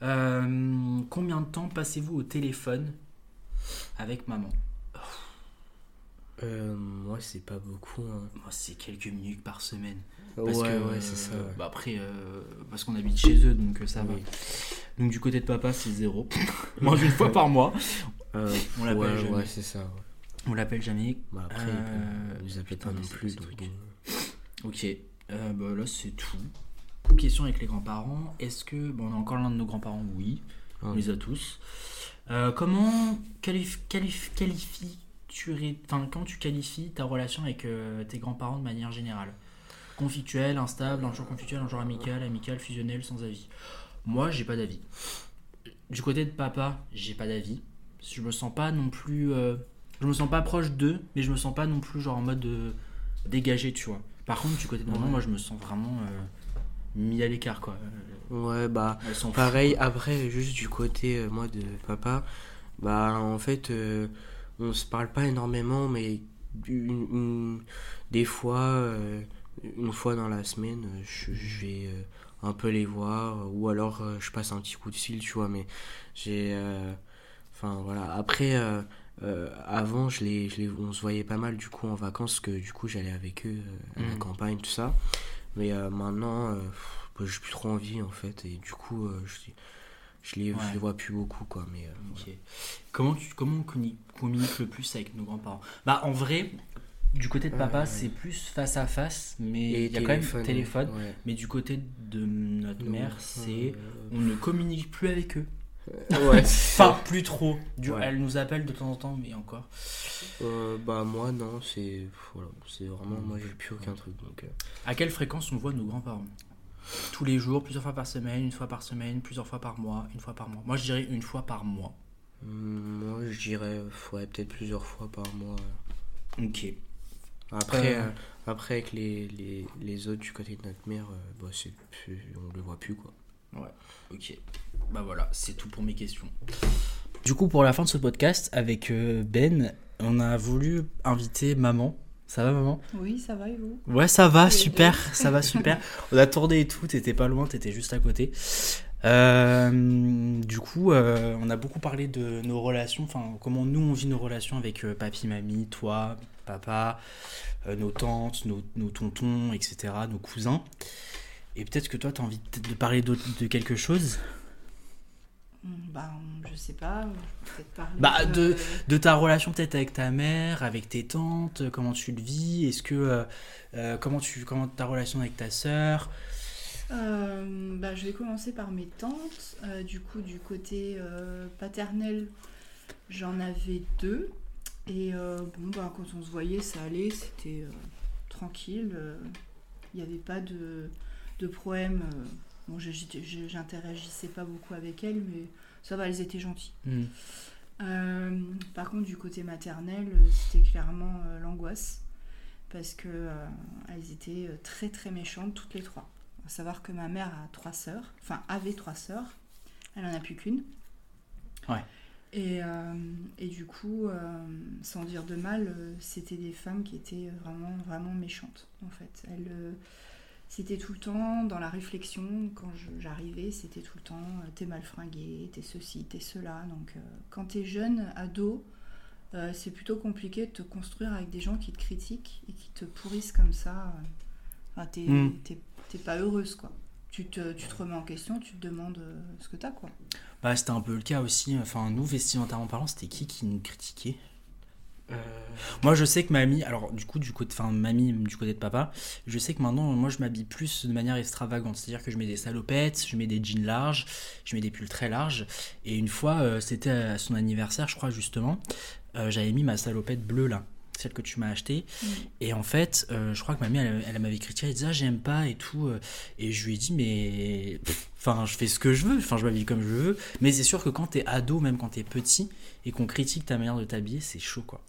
Euh, combien de temps passez-vous au téléphone avec maman? Euh, moi, c'est pas beaucoup. Hein. Moi, c'est quelques minutes par semaine. Ouais, Parce que, ouais, c'est ça. ouais. bah après, euh, parce qu'on habite chez eux, donc euh, ça va. Donc du côté de papa, c'est zéro. Mange une fois par mois. Euh, On l'appelle ouais, jamais. ouais, c'est ça. ouais. On l'appelle jamais. Bah, après, ils nous pas non plus. Ok. Euh, bah là, c'est tout. Question avec les grands-parents. Est-ce que. Bon, on a encore l'un de nos grands-parents, oui. On Ouais. les a tous. Euh, comment qualif, qualif, qualifie tu enfin, comment tu qualifies ta relation avec euh, tes grands-parents de manière générale? Conflictuel, instable, un genre conflictuel, un genre amical, amical, fusionnel, sans avis. Moi, j'ai pas d'avis. Du côté de papa, j'ai pas d'avis. Je me sens pas non plus. euh, je me sens pas proche d'eux, mais je me sens pas non plus genre en mode euh, dégagé, tu vois. Par contre, du côté de maman, Ouais. moi, je me sens vraiment euh, mis à l'écart, quoi. Ouais, bah, pareil, après, juste du côté, euh, moi, de papa, bah, en fait, on se parle pas énormément, mais une- une- des fois, euh, une fois dans la semaine, euh, je, je vais euh, un peu les voir, ou alors euh, je passe un petit coup de fil, tu vois, mais j'ai. Enfin, voilà. Après, euh, euh, avant, je les, je les, on se voyait pas mal, du coup, en vacances, que du coup, j'allais avec eux euh, à la Mhm. campagne, tout ça. Mais maintenant, pff, bah, j'ai plus trop envie, en fait, et du coup, je, je, les, Ouais. je les vois plus beaucoup, quoi. Mais. Comment, tu, comment on communi- communique le plus avec nos grands-parents? Bah, en vrai, du côté de papa, Euh, c'est plus face à face, mais il y a quand même téléphone. ouais. Mais du côté de notre Non, mère, c'est. euh, On ne communique plus avec eux. ouais, Enfin, plus trop. Du- Ouais. Elle nous appelle de temps en temps, mais encore. Euh, bah moi non c'est voilà c'est vraiment moi j'ai plus aucun truc donc euh, À quelle fréquence on voit nos grands-parents? Tous les jours, plusieurs fois par semaine, une fois par semaine, plusieurs fois par mois, une fois par mois. Moi, je dirais une fois par mois. moi je dirais ouais, peut-être plusieurs fois par mois Ok. Après Euh. euh, après avec les, les, les autres du côté de notre mère euh, bah c'est plus- on le voit plus quoi Ok. Bah voilà, c'est tout pour mes questions. Du coup, pour la fin de ce podcast, avec euh, Ben, on a voulu inviter maman. Ça va, maman? Oui, ça va et vous? Ouais, ça va, super, ça va super. On a tourné et tout, t'étais pas loin, t'étais juste à côté. Euh, du coup, euh, on a beaucoup parlé de nos relations, enfin comment nous on vit nos relations avec euh, papy, mamie, toi, papa, euh, nos tantes, nos, nos tontons, etc., nos cousins. Et peut-être que toi, t'as envie peut-être de parler de quelque chose? Hmm, Bah, je sais pas. Peut-être parler. Bah, de- De ta relation peut-être avec ta mère, avec tes tantes, comment tu le vis? Est-ce que euh, euh, comment tu comment ta relation avec ta sœur? Euh, bah, je vais commencer par mes tantes. Euh, du coup, du côté paternel, j'en avais deux. Et euh, bon, bah, quand on se voyait, ça allait, c'était euh, tranquille. euh, Il n'y avait pas de, de problème. bon, j'interagissais pas beaucoup avec elles, mais ça va, elles étaient gentilles. Euh, par contre, du côté maternel, c'était clairement l'angoisse parce que elles étaient très très méchantes toutes les trois. À savoir que ma mère a trois sœurs, enfin avait trois sœurs, elle en a plus qu'une. Ouais. Et, euh, et du coup, euh, sans dire de mal, euh, c'était des femmes qui étaient vraiment vraiment méchantes en fait. Elles, c'était tout le temps dans la réflexion, quand j'arrivais, c'était tout le temps t'es mal fringué, t'es ceci, t'es cela. Donc quand t'es jeune, ado, c'est plutôt compliqué de te construire avec des gens qui te critiquent et qui te pourrissent comme ça. euh. Enfin, t'es Mm. t'es- t'es pas heureuse quoi. Tu te, tu te remets en question, tu te demandes euh, ce que t'as quoi. Bah, c'était un peu le cas aussi. Enfin, nous, vestimentairement parlant, c'était qui qui nous critiquait? Euh, Moi, je sais que mamie, alors du coup, du côté, enfin, mamie du côté de papa, je sais que maintenant, moi, je m'habille plus de manière extravagante. C'est-à-dire que je mets des salopettes, je mets des jeans larges, je mets des pulls très larges. Et une fois, euh, c'était à son anniversaire, je crois, justement, euh, j'avais mis ma salopette bleue là, celle que tu m'as achetée. Et en fait, euh, je crois que mamie, elle, elle m'avait critiqué, elle disait, ah, j'aime pas et tout. euh. Et je lui ai dit, mais. Enfin, je fais ce que je veux, enfin, je m'habille comme je veux. Mais c'est sûr que quand t'es ado, même quand t'es petit, et qu'on critique ta manière de t'habiller, c'est chaud, quoi.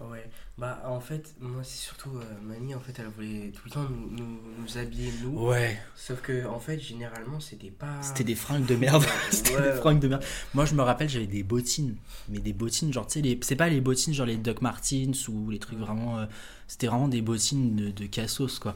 ouais bah en fait moi c'est surtout euh, mamie en fait elle voulait tout le temps nous, nous, nous habiller nous Ouais. sauf que en fait généralement c'était pas C'était des fringues de merde. C'était Ouais. des fringues de merde. Moi, je me rappelle, j'avais des bottines. Mais des bottines, genre, tu sais, les... c'est pas les bottines genre les Doc Martens ou les trucs vraiment. euh, C'était vraiment des bottines de, de cassos, quoi.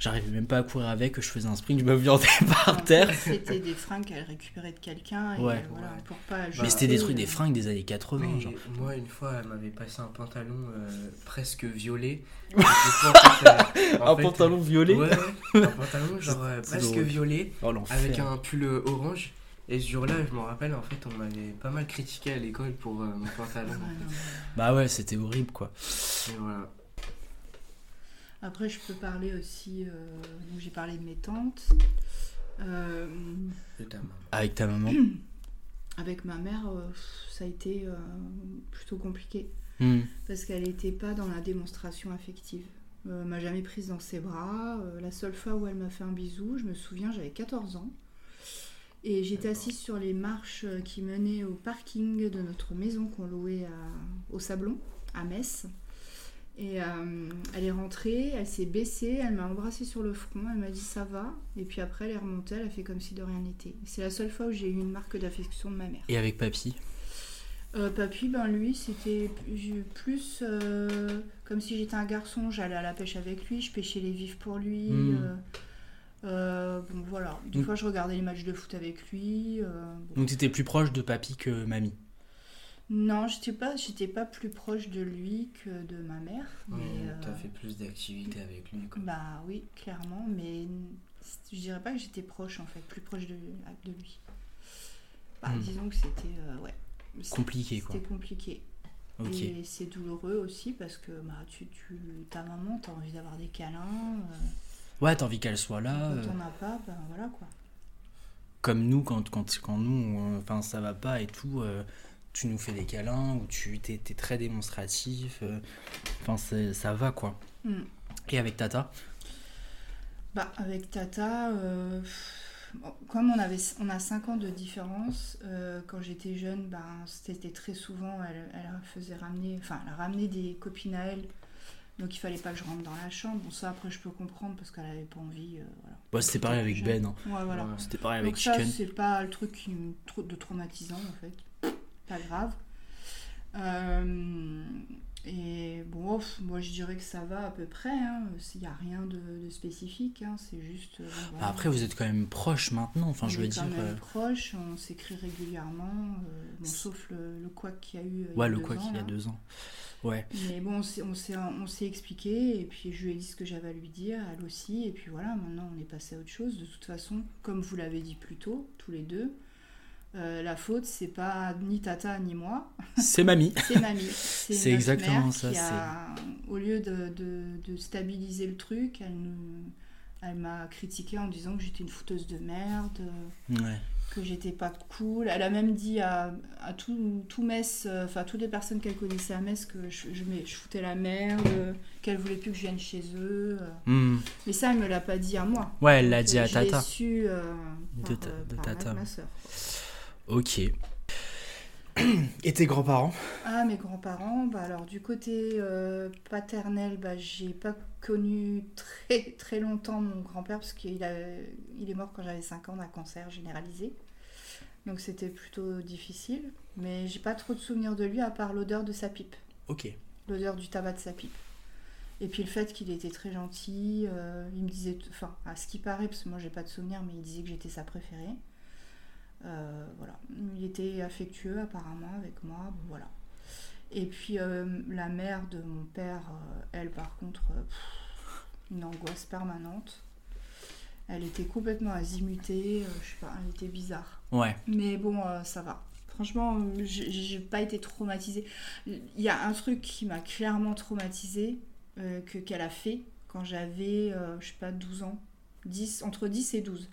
J'arrivais même pas à courir avec, je faisais un sprint, je me viandais par terre. C'était des fringues qu'elle récupérait de quelqu'un et Ouais. euh, voilà, Ouais. pour pas Mais jeter, c'était des trucs, euh, des fringues des années 80, Mais genre. moi, une fois, elle m'avait passé un pantalon euh, presque violet. Fait, euh, en Un fait, pantalon violet Ouais, ouais, un pantalon genre euh, presque drôle. violet Oh l'enfer. avec un pull euh, orange. Et ce jour-là, je me rappelle, en fait, on m'avait pas mal critiqué à l'école pour euh, mon pantalon. mais- Bah ouais, c'était horrible, quoi. Et voilà. Après, je peux parler aussi. euh, donc, j'ai parlé de mes tantes. Euh, De ta maman. Avec ta maman. avec ma mère, euh, ça a été euh, plutôt compliqué Hmm. parce qu'elle n'était pas dans la démonstration affective. Euh, m'a jamais prise dans ses bras. Euh, la seule fois où elle m'a fait un bisou, je me souviens, j'avais 14 ans. Et j'étais assise sur les marches qui menaient au parking de notre maison qu'on louait à- au Sablon, à Metz. Et euh, elle est rentrée, elle s'est baissée, elle m'a embrassée sur le front, elle m'a dit ça va. Et puis après, elle est remontée, elle a fait comme si de rien n'était. C'est la seule fois où j'ai eu une marque d'affection de ma mère. Et avec papy? Euh, papy, ben lui, c'était plus- euh, comme si j'étais un garçon. J'allais à la pêche avec lui, je pêchais les vifs pour lui. Mm. euh, euh, bon, voilà. Des fois, je regardais les matchs de foot avec lui. bon. Donc t'étais plus proche de papy que mamie? Non, j'étais pas, j'étais pas plus proche de lui que de ma mère. Mais, euh, T'as fait plus d'activités avec lui. Quoi. Bah oui, clairement, mais je dirais pas que j'étais proche en fait, plus proche de, de lui. Bah, Mm. Disons que c'était euh, ouais, Compliqué. C'était compliqué. Et c'est douloureux aussi parce que bah, tu, tu, ta maman, t'as envie d'avoir des câlins. euh, Ouais, t'as envie qu'elle soit là. quand t'en as pas, ben voilà quoi. comme nous, quand, quand, quand nous, enfin, ça va pas et tout, tu nous fais des câlins ou tu t'es t'es très démonstratif. euh, Enfin, ça va quoi. Mm. Et avec Tata? Bah, avec Tata, euh, bon, comme on, avait, on a 5 ans de différence, euh, quand j'étais jeune, ben, c'était très souvent, elle, elle faisait ramener, enfin, elle ramenait des copines à elle. Donc il fallait pas que je rentre dans la chambre. Bon, ça après je peux comprendre parce qu'elle avait pas envie. euh, voilà. Bah, C'était pareil avec Ben. hein. Ouais, voilà. Ouais. C'était pareil avec Donc ça, Chicken. c'est pas le truc qui me- trop- de traumatisant en fait. Pas grave. Euh, et bon, off, moi je dirais que ça va à peu près. Il n'y a rien de, de spécifique. hein, C'est juste. euh, Bah, après, vous êtes quand même proches maintenant. Enfin, on je veux est quand dire. même euh, proches, on s'écrit régulièrement. euh, bon, sauf le, le quoi qu'il y a eu. il y Ouais, a le quoi qu'il y a deux ans. Ouais. Mais bon, on s'est expliqué et puis je lui ai dit ce que j'avais à lui dire, elle aussi. Et puis voilà, maintenant on est passé à autre chose. De toute façon, comme vous l'avez dit plus tôt, tous les deux, euh, la faute c'est pas ni Tata ni moi, C'est mamie. c'est mamie. C'est exactement mère ça, qui a- au lieu de, de- de stabiliser le truc, elle m'a critiqué en disant que j'étais une fouteuse de merde, Ouais. que j'étais pas cool. Elle a même dit à, à tout, tout Metz, euh, enfin toutes les personnes qu'elle connaissait à Metz que je, je, mets- je foutais la merde, qu'elle voulait plus que je vienne chez eux. Hmm. Mais ça, elle me l'a pas dit à moi. Ouais, elle l'a dit à Tata. su euh, De par, ta- euh, de par Tata. ma, ma sœur. Ok. Et tes grands-parents? Ah, mes grands-parents, bah alors du côté euh, paternel, bah, j'ai pas connu très très longtemps mon grand-père parce qu'il a, il est mort quand j'avais 5 ans d'un cancer généralisé. Donc c'était plutôt difficile. Mais j'ai pas trop de souvenirs de lui à part l'odeur de sa pipe, Ok. l'odeur du tabac de sa pipe. Et puis le fait qu'il était très gentil, euh, il me disait, enfin, à ce qui paraît, parce que moi j'ai pas de souvenirs, mais il disait que j'étais sa préférée. Euh, voilà, il était affectueux apparemment avec moi, voilà. Et puis euh, la mère de mon père, euh, elle par contre, euh, pff, une angoisse permanente. Elle était complètement azimutée, je sais pas, elle était bizarre. Ouais. Mais bon, ça va. Franchement, j'ai pas été traumatisée. Il y a un truc qui m'a clairement traumatisée, que qu'elle a fait quand j'avais, je sais pas, 12 ans. 10, entre 10 et 12.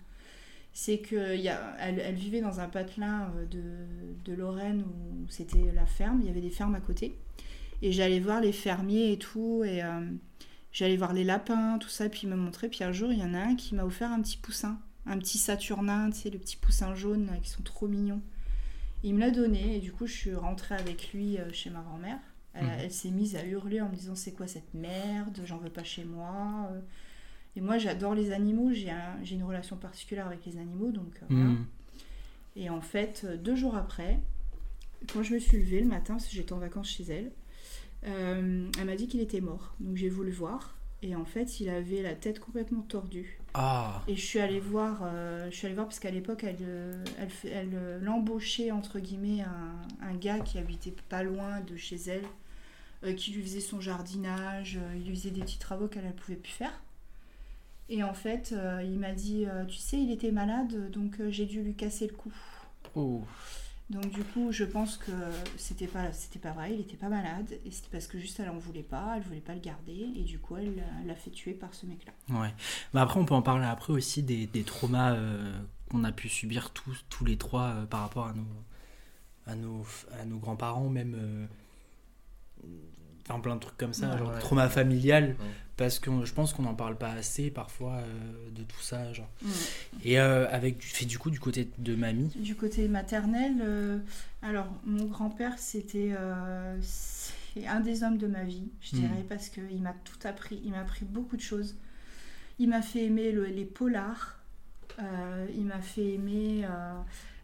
C'est qu'elle elle, vivait dans un patelin euh, de, de Lorraine où c'était la ferme, il y avait des fermes à côté. Et j'allais voir les fermiers et tout, et euh, j'allais voir les lapins, tout ça, puis il me montrait. Puis un jour, il y en a un qui m'a offert un petit poussin, un petit Saturnin, tu sais, le petit poussin jaune là, qui sont trop mignons. Il me l'a donné, et du coup, je suis rentrée avec lui euh, chez ma grand-mère. Elle, Mhm. elle s'est mise à hurler en me disant C'est quoi cette merde J'en veux pas chez moi. Et moi, j'adore les animaux, j'ai un- j'ai une relation particulière avec les animaux, donc euh, voilà. Hmm. Et en fait, euh, deux jours après, quand je me suis levée le matin, parce que j'étais en vacances chez elle, euh, elle m'a dit qu'il était mort. Donc j'ai voulu voir. Et en fait, il avait la tête complètement tordue. Ah. Et je suis allée voir, euh, je suis allée voir parce qu'à l'époque, elle, elle, l'embauchait entre guillemets un, un gars qui habitait pas loin de chez elle, euh, qui lui faisait son jardinage, il lui faisait des petits travaux qu'elle ne pouvait plus faire. Et en fait, euh, il m'a dit, euh, tu sais, il était malade, donc euh, j'ai dû lui casser le cou. Oh. Donc du coup, je pense que c'était pas, c'était pas vrai, il était pas malade, et c'était parce que juste elle en voulait pas, elle voulait pas le garder, et du coup, elle l'a- l'a fait tuer par ce mec-là. Ouais. Bah après, on peut en parler après aussi des, des traumas euh, qu'on a pu subir tous, tous les trois euh, par rapport à nos, à nos, à nos grands-parents, même. euh, Enfin, plein de trucs comme ça, Ouais, genre ouais. trauma familial. Ouais. Parce que je pense qu'on n'en parle pas assez parfois euh, de tout ça. Genre. Ouais. Et euh, avec, fait du coup, du côté de mamie. Du côté maternel, euh, alors mon grand-père, c'était un des hommes de ma vie, je Mm. dirais, parce qu'il m'a tout appris. Il m'a appris beaucoup de choses. Il m'a fait aimer le- les polars. Il m'a fait aimer.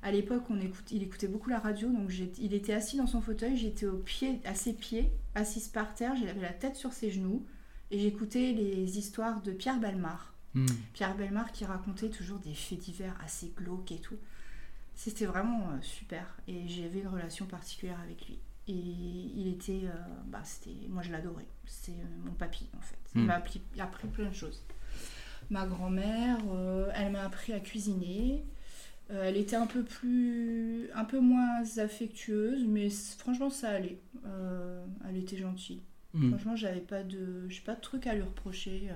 à l'époque, on écoute, il écoutait beaucoup la radio, donc il était assis dans son fauteuil, j'étais au pied, à ses pieds, assise par terre, j'avais la tête sur ses genoux, et j'écoutais les histoires de Pierre Belmar. Hmm. Pierre Belmar qui racontait toujours des faits divers assez glauques et tout. C'était vraiment euh, super et j'avais une relation particulière avec lui. Et il était, euh, bah c'était, moi je l'adorais. C'est euh, mon papy en fait. Il Mm. m'a appris, appris plein de choses. Ma grand-mère, elle m'a appris à cuisiner. Elle était un peu plus, un peu moins affectueuse, mais franchement ça allait. Elle était gentille. Hmm. Franchement, j'avais pas de, j'ai pas de truc à lui reprocher. euh,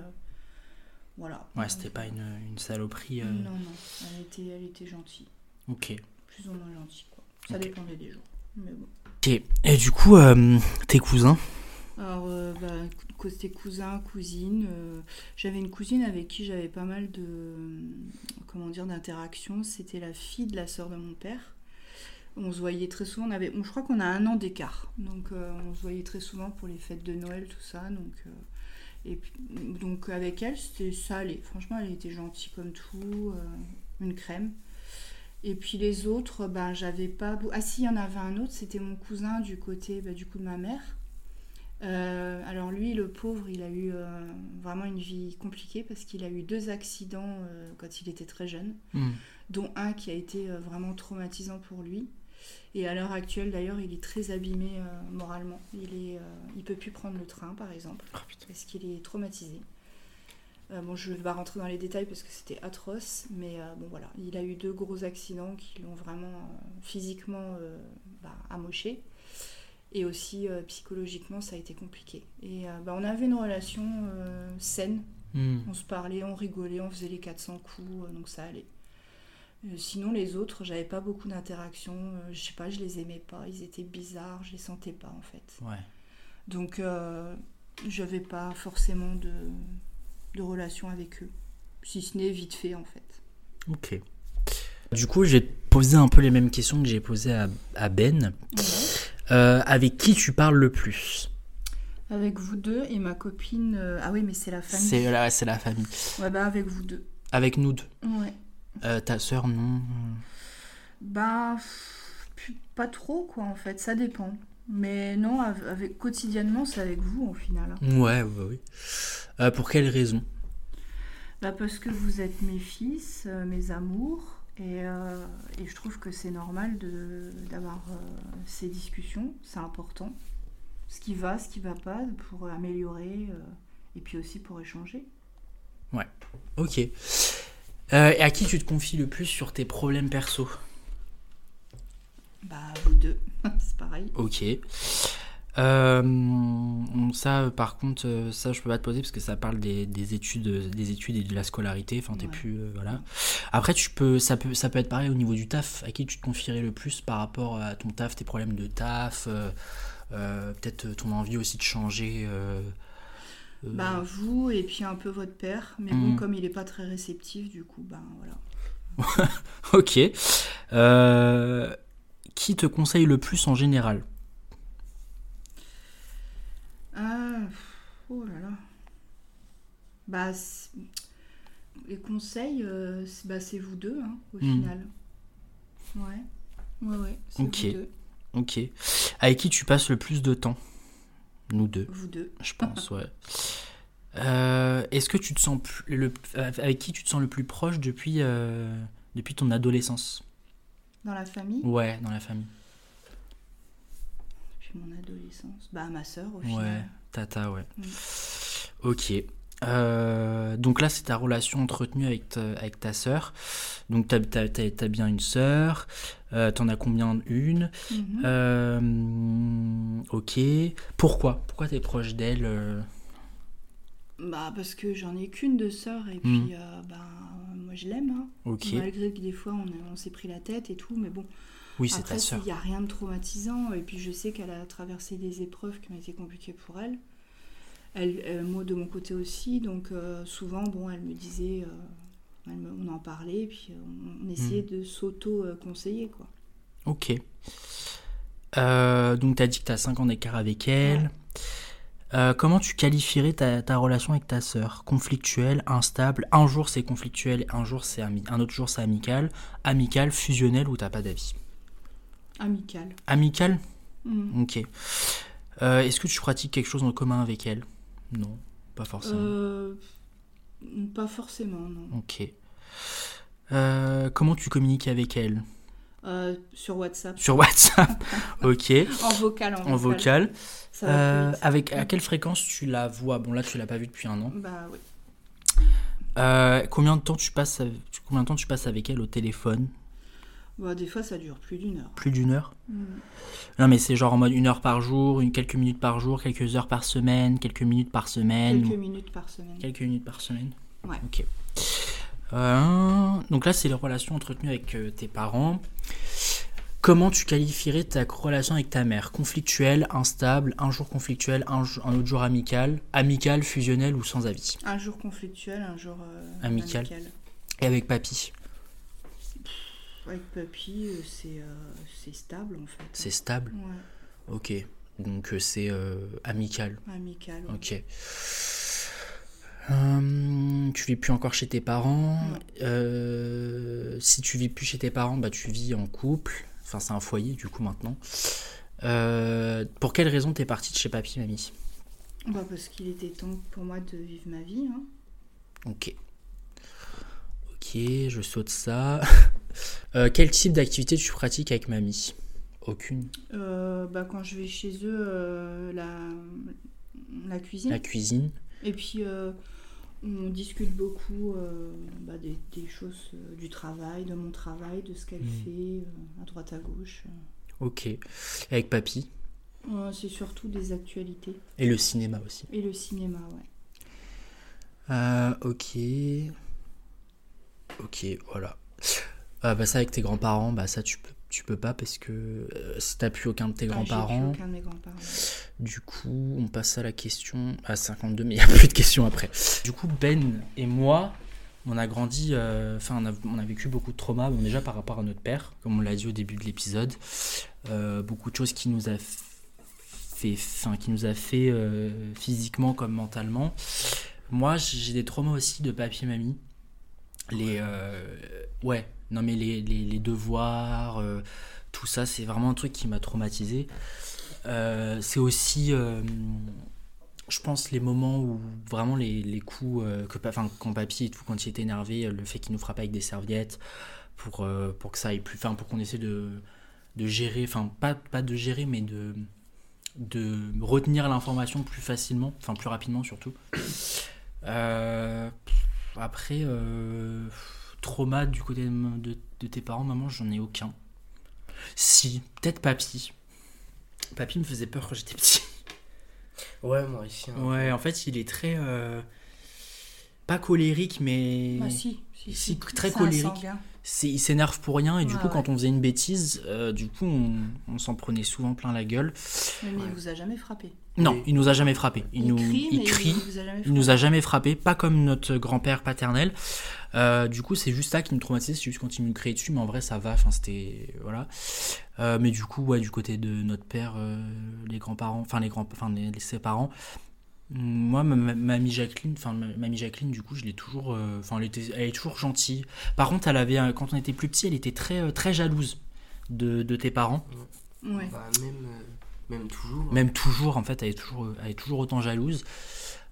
voilà. Ouais, c'était pas une, une saloperie. euh, Non, non, elle était, elle était gentille. Ok. Plus ou moins gentille, quoi. Ça dépendait des jours. Mais bon. Ok. Et du coup, euh, tes cousins? Alors, euh, bah, côté cousin, cousine, euh, j'avais une cousine avec qui j'avais pas mal de, comment dire, d'interactions. C'était la fille de la sœur de mon père. On se voyait très souvent. On avait, je crois qu'on a un an d'écart. Donc, euh, on se voyait très souvent pour les fêtes de Noël, tout ça. Donc, euh, et puis, donc avec elle, c'était ça allait. Franchement, elle était gentille comme tout, euh, une crème. Et puis les autres, ben j'avais pas. Ah si, il y en avait un autre. C'était mon cousin du côté, bah, du coup de ma mère. Euh, alors lui, le pauvre, il a eu euh, vraiment une vie compliquée parce qu'il a eu deux accidents euh, quand il était très jeune, Hmm. dont un qui a été vraiment traumatisant pour lui. Et à l'heure actuelle, d'ailleurs, il est très abîmé euh, moralement. Il est, euh, il peut plus prendre le train, par exemple, Oh, parce qu'il est traumatisé. Euh, bon, je vais pas rentrer dans les détails parce que c'était atroce, mais bon voilà, il a eu deux gros accidents qui l'ont vraiment physiquement bah, amoché. Et aussi psychologiquement, ça a été compliqué. Et bah, on avait une relation saine. Hmm. On se parlait, on rigolait, on faisait les 400 coups, donc ça allait. Euh, sinon, les autres, j'avais pas beaucoup d'interactions. euh, je sais pas, je les aimais pas. Ils étaient bizarres, je les sentais pas en fait. Ouais. Donc, euh, j'avais pas forcément de, de relation avec eux. Si ce n'est vite fait en fait. Ok. Du coup, te poser un peu les mêmes questions que j'ai posées à, à Ben. Euh, avec qui tu parles le plus? Avec vous deux et ma copine. euh, Ah oui, mais c'est la famille. C'est la, la famille. Ouais, bah avec vous deux. Avec nous deux. Ouais. Euh, ta sœur, non Bah, pff, pas trop quoi en fait, ça dépend. Mais non, av- avec, quotidiennement, c'est avec vous au final. Ouais, ouais, oui. Euh, pour quelle raison? Bah parce que vous êtes mes fils, euh, mes amours, et, euh, et je trouve que c'est normal de- d'avoir ces discussions, c'est important. Ce qui va, ce qui va pas, pour améliorer, et puis aussi pour échanger. Ok. Euh, et à qui tu te confies le plus sur tes problèmes perso Bah vous deux, c'est pareil. Ok. Euh, ça, par contre, euh, ça, je peux pas te poser parce que ça parle des, des études, des études et de la scolarité. Enfin, t'es Ouais. plus, euh, voilà. Après, tu peux, ça peut, ça peut être pareil au niveau du taf. À qui tu te confierais le plus par rapport à ton taf, tes problèmes de taf, euh, euh, peut-être ton envie aussi de changer. Euh, euh, Bah vous, et puis un peu votre père, mais Mhm. bon, comme il est pas très réceptif, du coup, ben voilà. Ok. Euh, qui te conseille le plus en général? Pff, oh là là. Bah, les conseils, euh, c'est bah, c'est vous deux, hein, au Hmm. final. Ouais, ouais, ouais, c'est Ok. vous deux. Ok. Avec qui tu passes le plus de temps? Nous deux. Vous deux. je pense, ouais. Euh, Est-ce que tu te sens plus- le, avec qui tu te sens le plus proche depuis, euh, depuis ton adolescence? Dans la famille, Ouais, dans la famille. puis mon adolescence. Bah, ma soeur, au Ouais, final. tata, ouais. Mm. Ok. Euh, donc là, c'est ta relation entretenue avec ta, avec ta sœur. Donc t'as as, t'as bien une sœur. Euh, T'en as combien Une. Mhm. Euh, ok. Pourquoi? Pourquoi t'es proche d'elle euh? Bah, parce que j'en ai qu'une de sœur, et Mhm. puis, bah, moi, je l'aime, hein. Ok. Malgré que des fois, on, s'est pris la tête et tout, mais bon. Oui, c'est ta sœur. il n'y a rien de traumatisant, et puis je sais qu'elle a traversé des épreuves qui ont été compliquées pour elle. elle, moi de mon côté aussi, donc euh, souvent, bon, elle me disait, euh, on en parlait, et puis on, on essayait Hmm. de s'auto-conseiller, quoi. Ok. Euh, donc, tu as dit que tu as 5 ans d'écart avec elle. Ouais. Euh, comment tu qualifierais ta, ta relation avec ta sœur? Conflictuelle, instable? Un jour c'est conflictuel, un, jour c'est ami- un autre jour c'est amical. Amical, fusionnel ou t'as pas d'avis? Amical. Amical? Hmm. Ok. Euh, Est-ce que tu pratiques quelque chose en commun avec elle? Non, pas forcément. Euh, pas forcément, non. Ok. Euh, comment tu communiques avec elle? Euh, sur WhatsApp. Sur WhatsApp Ok. En vocal, en. En vocal. Ça va plus Euh, avec à quelle fréquence tu la vois? Bon là tu l'as pas vue depuis un an. Bah oui. Combien de temps tu passes combien de temps tu passes avec elle au téléphone? Bah, des fois, ça dure plus d'une heure. Plus d'une heure Hmm. Non mais c'est genre en mode une heure par jour, une quelques minutes par jour, quelques heures par semaine, quelques minutes par semaine. Quelques ou- minutes par semaine. Quelques minutes par semaine. Ouais. Ok. Euh, donc là c'est les relations entretenues avec euh, tes parents. Comment tu qualifierais ta relation avec ta mère? Conflictuelle, instable, un jour conflictuel, un, jour- un autre jour amical, amical, fusionnel ou sans avis? Un jour conflictuel, un jour euh, Amical. amical. Et avec papy? Avec papy, euh, c'est euh, c'est stable en fait. C'est stable Ouais, Ok. Donc euh, c'est amical. amical. ouais. Ok. Hum, tu vis plus encore chez tes parents. Euh, si tu vis plus chez tes parents, bah tu vis en couple. Enfin, c'est un foyer du coup maintenant. Euh, pour quelle raison t'es partie de chez papy, mamie? Bah, parce qu'il était temps pour moi de vivre ma vie. hein. Ok. Ok, je saute ça. Euh, quel type d'activité tu pratiques avec mamie? Aucune. Euh, bah, quand je vais chez eux, euh, la, la cuisine. La cuisine. Et puis, on discute beaucoup bah, des, des choses du travail, de mon travail, de ce qu'elle Mhm. fait, à droite, à gauche. Ok. Et avec papy? C'est surtout des actualités. Et le cinéma aussi. Et le cinéma, ouais. Ok. Ok, voilà. Euh, bah ça avec tes grands-parents, bah ça tu peux, tu peux pas parce que euh, si t'as plus aucun de tes Ah, grands-parents, aucun de mes grands-parents. du coup on passe à la question à 52 mais il n'y a plus de questions après. Du coup Ben et moi, on a grandi, euh, enfin on, a, on a vécu beaucoup de traumas, bon, déjà par rapport à notre père, comme on l'a dit au début de l'épisode, Euh, beaucoup de choses qui nous a fait, enfin qui nous a fait euh, physiquement comme mentalement. Moi j'ai des traumas aussi de papier mamie. Les euh, ouais, non mais les, les, devoirs, euh, tout ça c'est vraiment un truc qui m'a traumatisé. Euh, c'est aussi, euh, je pense, les moments où vraiment les, les coups, que, enfin, quand papy et tout, quand il énervé, le fait qu'il nous frappe avec des serviettes pour, pour que ça aille plus, enfin, pour qu'on essaie de, de gérer, enfin, pas, pas de gérer, mais de, de retenir l'information plus facilement, enfin, plus rapidement surtout. Après, trauma du côté de, de- de tes parents, maman, j'en ai aucun. Si, peut-être papy. Papy me faisait peur quand j'étais petit. Ouais, moi ici. hein. Ouais, en fait, il est très. euh, pas colérique, mais. Bah, si, si, Si, très colérique. il s'énerve pour rien, et du Ouais, coup, ouais. quand on faisait une bêtise, euh, du coup, on, on s'en prenait souvent plein la gueule. Mais, mais Ouais. il vous a jamais frappé. Non, il nous a jamais frappé. Il, nous, crie, il crie. nous a jamais frappé, pas comme notre grand-père paternel. Euh, du coup, c'est juste ça qui me traumatisait, c'est juste quand il nous criait dessus, mais en vrai, ça va. Enfin, c'était voilà. Euh, mais du coup, ouais, du côté de notre père, euh, les grands-parents, enfin les grands, enfin les, les- ses parents. Moi, ma, ma- mamie Jacqueline, enfin ma- mamie Jacqueline, du coup, je l'ai toujours, euh, enfin, elle était, elle est toujours gentille. Par contre, elle avait, quand on était plus petit, elle était très, très jalouse de, de tes parents. Ouais. Bah, même, euh, même toujours. hein. Même toujours, en fait, elle est toujours, elle est toujours autant jalouse.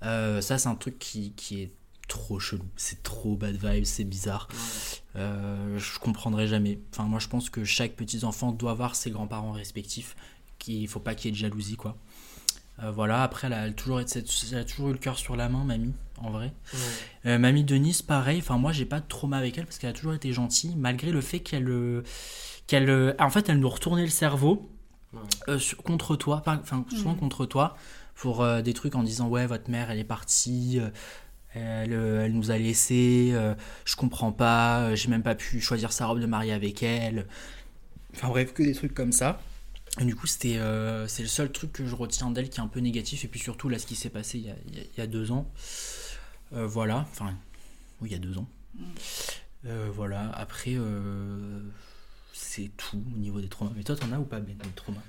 Euh, ça, c'est un truc qui, qui est trop chelou. C'est trop bad vibes, c'est bizarre. Ouais. Euh, je comprendrai jamais. Enfin, moi, je pense que chaque petit enfant doit avoir ses grands-parents respectifs. Qu'il faut pas qu'il y ait de jalousie, quoi. Euh, voilà. Après, elle a toujours, été- elle a toujours eu le cœur sur la main, mamie, en vrai. Ouais. Euh, mamie Denise, pareil. Enfin, moi, j'ai pas de trauma avec elle parce qu'elle a toujours été gentille, malgré le fait qu'elle, qu'elle, en fait, elle nous retournait le cerveau. Euh, sur- contre toi, enfin souvent Mhm. contre toi, pour euh, des trucs en disant ouais votre mère elle est partie, euh, elle, elle nous a laissé, je comprends pas, j'ai même pas pu choisir sa robe de mariée avec elle. Enfin bref que des trucs comme ça. Et du coup, c'était, c'est le seul truc que je retiens d'elle qui est un peu négatif. Et puis surtout, là, ce qui s'est passé il y a, il y deux ans. Voilà, enfin, oui, il y a deux ans. Euh, voilà, après, c'est tout au niveau des traumas. Mais toi, t'en as ou pas, Ben, des traumas?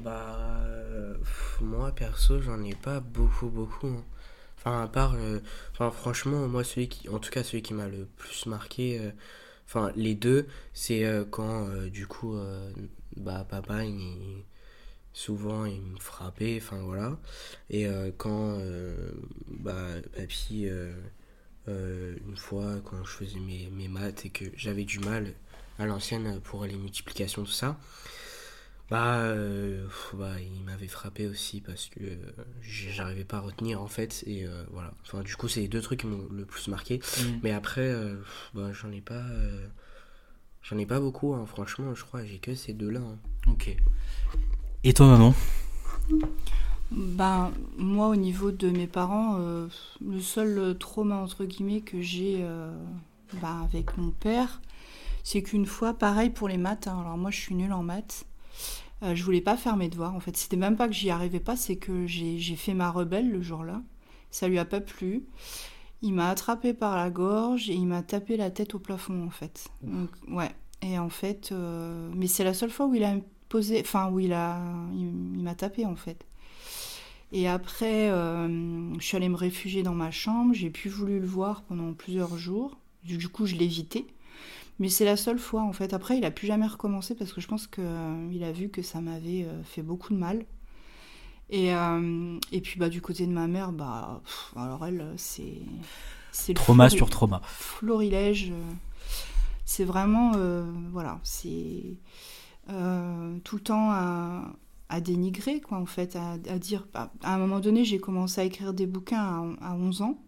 Bah, euh, moi perso, j'en ai pas beaucoup, beaucoup. hein. Enfin, à part, euh, enfin, franchement, moi, celui qui, en tout cas, celui qui m'a le plus marqué, euh, enfin, les deux, c'est quand, du coup, bah, papa, il, souvent, il me frappait, enfin, voilà. Et quand, bah, papy, une fois, quand je faisais mes, mes maths et que j'avais du mal à l'ancienne pour les multiplications, tout ça, bah, euh, bah, il m'avait frappé aussi parce que euh, j'arrivais pas à retenir en fait et euh, voilà. Enfin, du coup, c'est les deux trucs qui m'ont le plus marqué. Mais après, euh, bah, j'en ai pas, euh, j'en ai pas beaucoup. hein. Franchement, je crois j'ai que ces deux-là. hein. Ok. Et toi, maman? Ben, moi, au niveau de mes parents, euh, le seul trauma, entre guillemets, que j'ai euh, ben, avec mon père, c'est qu'une fois, pareil pour les maths, hein, alors moi, je suis nulle en maths, euh, je voulais pas faire mes devoirs, en fait. C'était même pas que j'y arrivais pas, c'est que j'ai fait ma rebelle le jour-là. Ça lui a pas plu. Il m'a attrapé par la gorge et il m'a tapé la tête au plafond, en fait. Donc, ouais. Et en fait, euh, mais c'est la seule fois où il a posé, enfin, où il a, il, il m'a tapé, en fait. Et après, euh, je suis allée me réfugier dans ma chambre. J'ai plus voulu le voir pendant plusieurs jours. Du coup, je évité. Mais c'est la seule fois, en fait. Après, il a plus jamais recommencé parce que je pense qu'il a vu que ça m'avait euh, fait beaucoup de mal. Et, euh, et puis, bah, du côté de ma mère, bah, pff, alors elle, c'est. c'est Trauma sur trauma. florilège. euh, C'est vraiment, euh, voilà, c'est euh, tout le temps à, à dénigrer, quoi, en fait, à, à dire. À un moment donné, j'ai commencé à écrire des bouquins à, à 11 ans.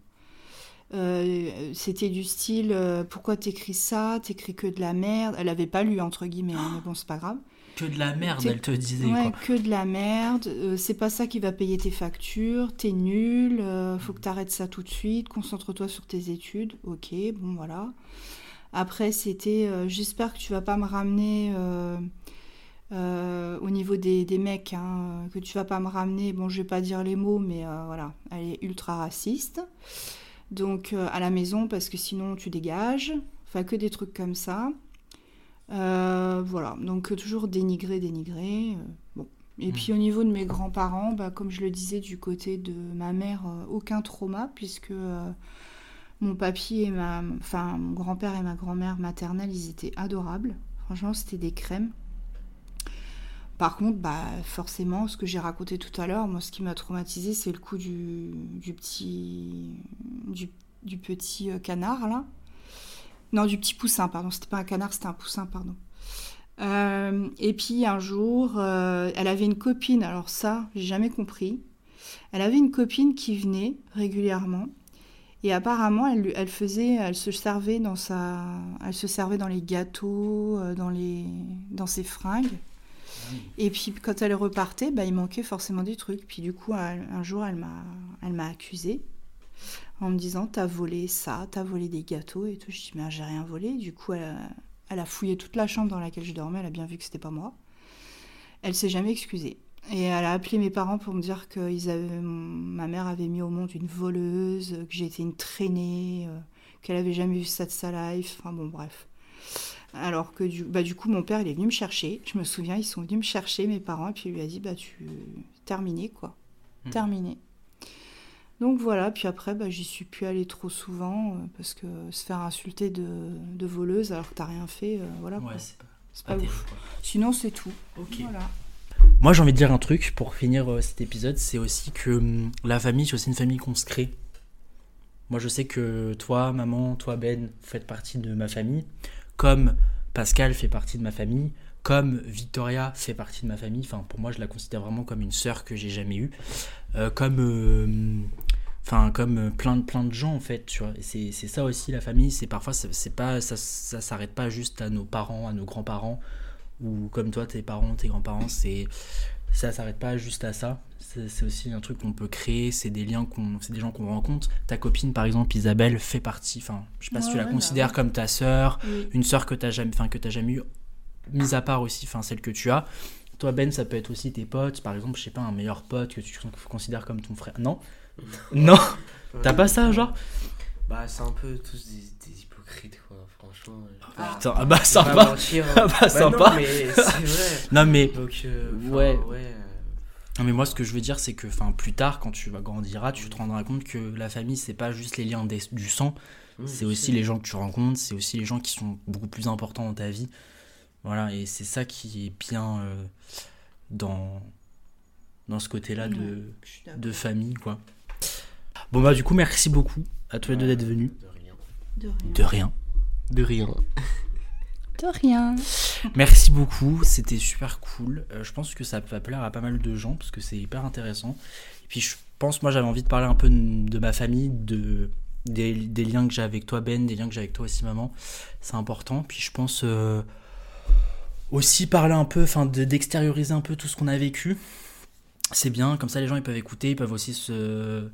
Euh, C'était du style euh, pourquoi t'écris ça? T'écris que de la merde. Elle avait pas lu entre guillemets, hein, mais bon c'est pas grave. Que de la merde, elle te disait Ouais, quoi. que de la merde. euh, c'est pas ça qui va payer tes factures. T'es nul. faut que t'arrêtes ça tout de suite. Concentre-toi sur tes études. Ok, bon voilà. Après, c'était j'espère que tu vas pas me ramener euh, au niveau des, des mecs, hein, que tu vas pas me ramener. Bon, je vais pas dire les mots, mais euh, voilà, elle est ultra raciste. Donc euh, à la maison, parce que sinon tu dégages. Enfin, que des trucs comme ça. Euh, voilà, donc euh, toujours dénigré, dénigré. euh, bon. Et Mm. puis au niveau de mes grands-parents, bah, comme je le disais du côté de ma mère, aucun trauma, puisque mon papy et ma, enfin mon grand-père et ma grand-mère maternelle, ils étaient adorables. Franchement, c'était des crèmes. Par contre, bah, forcément, ce que j'ai raconté tout à l'heure, moi, ce qui m'a traumatisé, c'est le coup du, petit, euh, canard, là. Non, du petit poussin, pardon. C'était pas un canard, c'était un poussin, pardon. Euh, et puis un jour, euh, elle avait une copine, alors ça, j'ai jamais compris. Elle avait une copine qui venait régulièrement. Et apparemment, elle, faisait, elle se servait dans sa, elle se servait dans les gâteaux, dans ses fringues. Et puis quand elle repartait, bah, il manquait forcément des trucs. Puis du coup, un, jour, elle m'a, elle m'a accusée en me disant t'as volé ça, t'as volé des gâteaux et tout. Je dis mais j'ai rien volé. Du coup, elle, a- elle a fouillé toute la chambre dans laquelle je dormais. Elle a bien vu que c'était pas moi. Elle s'est jamais excusée. Et elle a appelé mes parents pour me dire que ils avaient, ma mère avait mis au monde une voleuse, que j'étais une traînée, euh, qu'elle avait jamais vu ça de sa life. Enfin bon, bref. Alors que du, bah, du coup, mon père, il est venu me chercher. Je me souviens, ils sont venus me chercher, mes parents, et puis il lui a dit, bah tu... Terminé, quoi. Mhm. Terminé. Donc voilà, puis après, bah, j'y suis plus allée trop souvent, euh, parce que se faire insulter de, de voleuse alors que t'as rien fait, euh, voilà. Ouais, c'est pas, ouf. quoi. Sinon, c'est tout. Ok. Voilà. Moi, j'ai envie de dire un truc pour finir euh, cet épisode, c'est aussi que hum, la famille, c'est aussi une famille qu'on se crée. Moi, je sais que toi, maman, toi, Ben, vous faites partie de ma famille, comme Pascal fait partie de ma famille, comme Victoria fait partie de ma famille. Pour moi, je la considère vraiment comme une sœur que j'ai jamais eue, Euh, comme, euh, comme euh, plein de gens en fait, c'est ça aussi la famille. C'est parfois, c'est pas, ça, ça s'arrête pas juste à nos parents, à nos grands-parents ou comme toi, tes parents, tes grands-parents, c'est ça s'arrête pas juste à ça. C'est aussi un truc qu'on peut créer, c'est des liens qu'on, c'est des gens qu'on rencontre. Ta copine, par exemple, Isabelle, fait partie. Enfin, je sais pas si tu la ouais, bah considères ouais. comme ta sœur, Oui. une sœur que t'as jamais, enfin que t'as jamais eu, mis à part aussi, enfin celle que tu as. toi, Ben, ça peut être aussi tes potes. Par exemple, je sais pas, un meilleur pote que tu considères comme ton frère. Non? Non? T'as pas ça, genre? Bah, c'est un peu tous des, des quoi, franchement. Ah. Putain, ah bah sympa mentir, hein. Ah bah, sympa. Non, mais c'est vrai. Non, mais Donc, euh, Ouais. ouais. euh, Non mais moi ce que je veux dire c'est que enfin plus tard quand tu vas grandiras tu te rendras compte que la famille c'est pas juste les liens des- du sang c'est aussi sais. les gens que tu rencontres c'est aussi les gens qui sont beaucoup plus importants dans ta vie voilà et c'est ça qui est bien euh, dans dans ce côté là de, de famille quoi bon bah du coup merci beaucoup à tous les deux d'être venus De rien. De rien. de rien. Merci beaucoup, c'était super cool. Euh, je pense que ça va plaire à pas mal de gens parce que c'est hyper intéressant. Et puis je pense, moi j'avais envie de parler un peu de de ma famille, de, des, des liens que j'ai avec toi Ben, des liens que j'ai avec toi aussi maman. C'est important. Puis je pense euh, aussi parler un peu, enfin de- d'extérioriser un peu tout ce qu'on a vécu. C'est bien, comme ça les gens ils peuvent écouter, ils peuvent aussi se euh,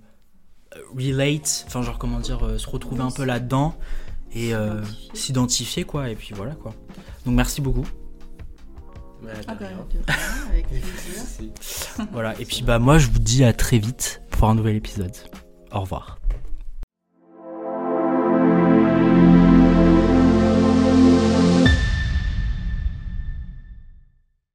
relate, enfin genre comment dire, euh, se retrouver un peu là-dedans et euh, S'identifier. quoi. Et puis voilà quoi. Donc merci beaucoup. Ouais, Ah bah, avec plaisir. Voilà, et puis bah moi je vous dis à très vite pour un nouvel épisode. Au revoir.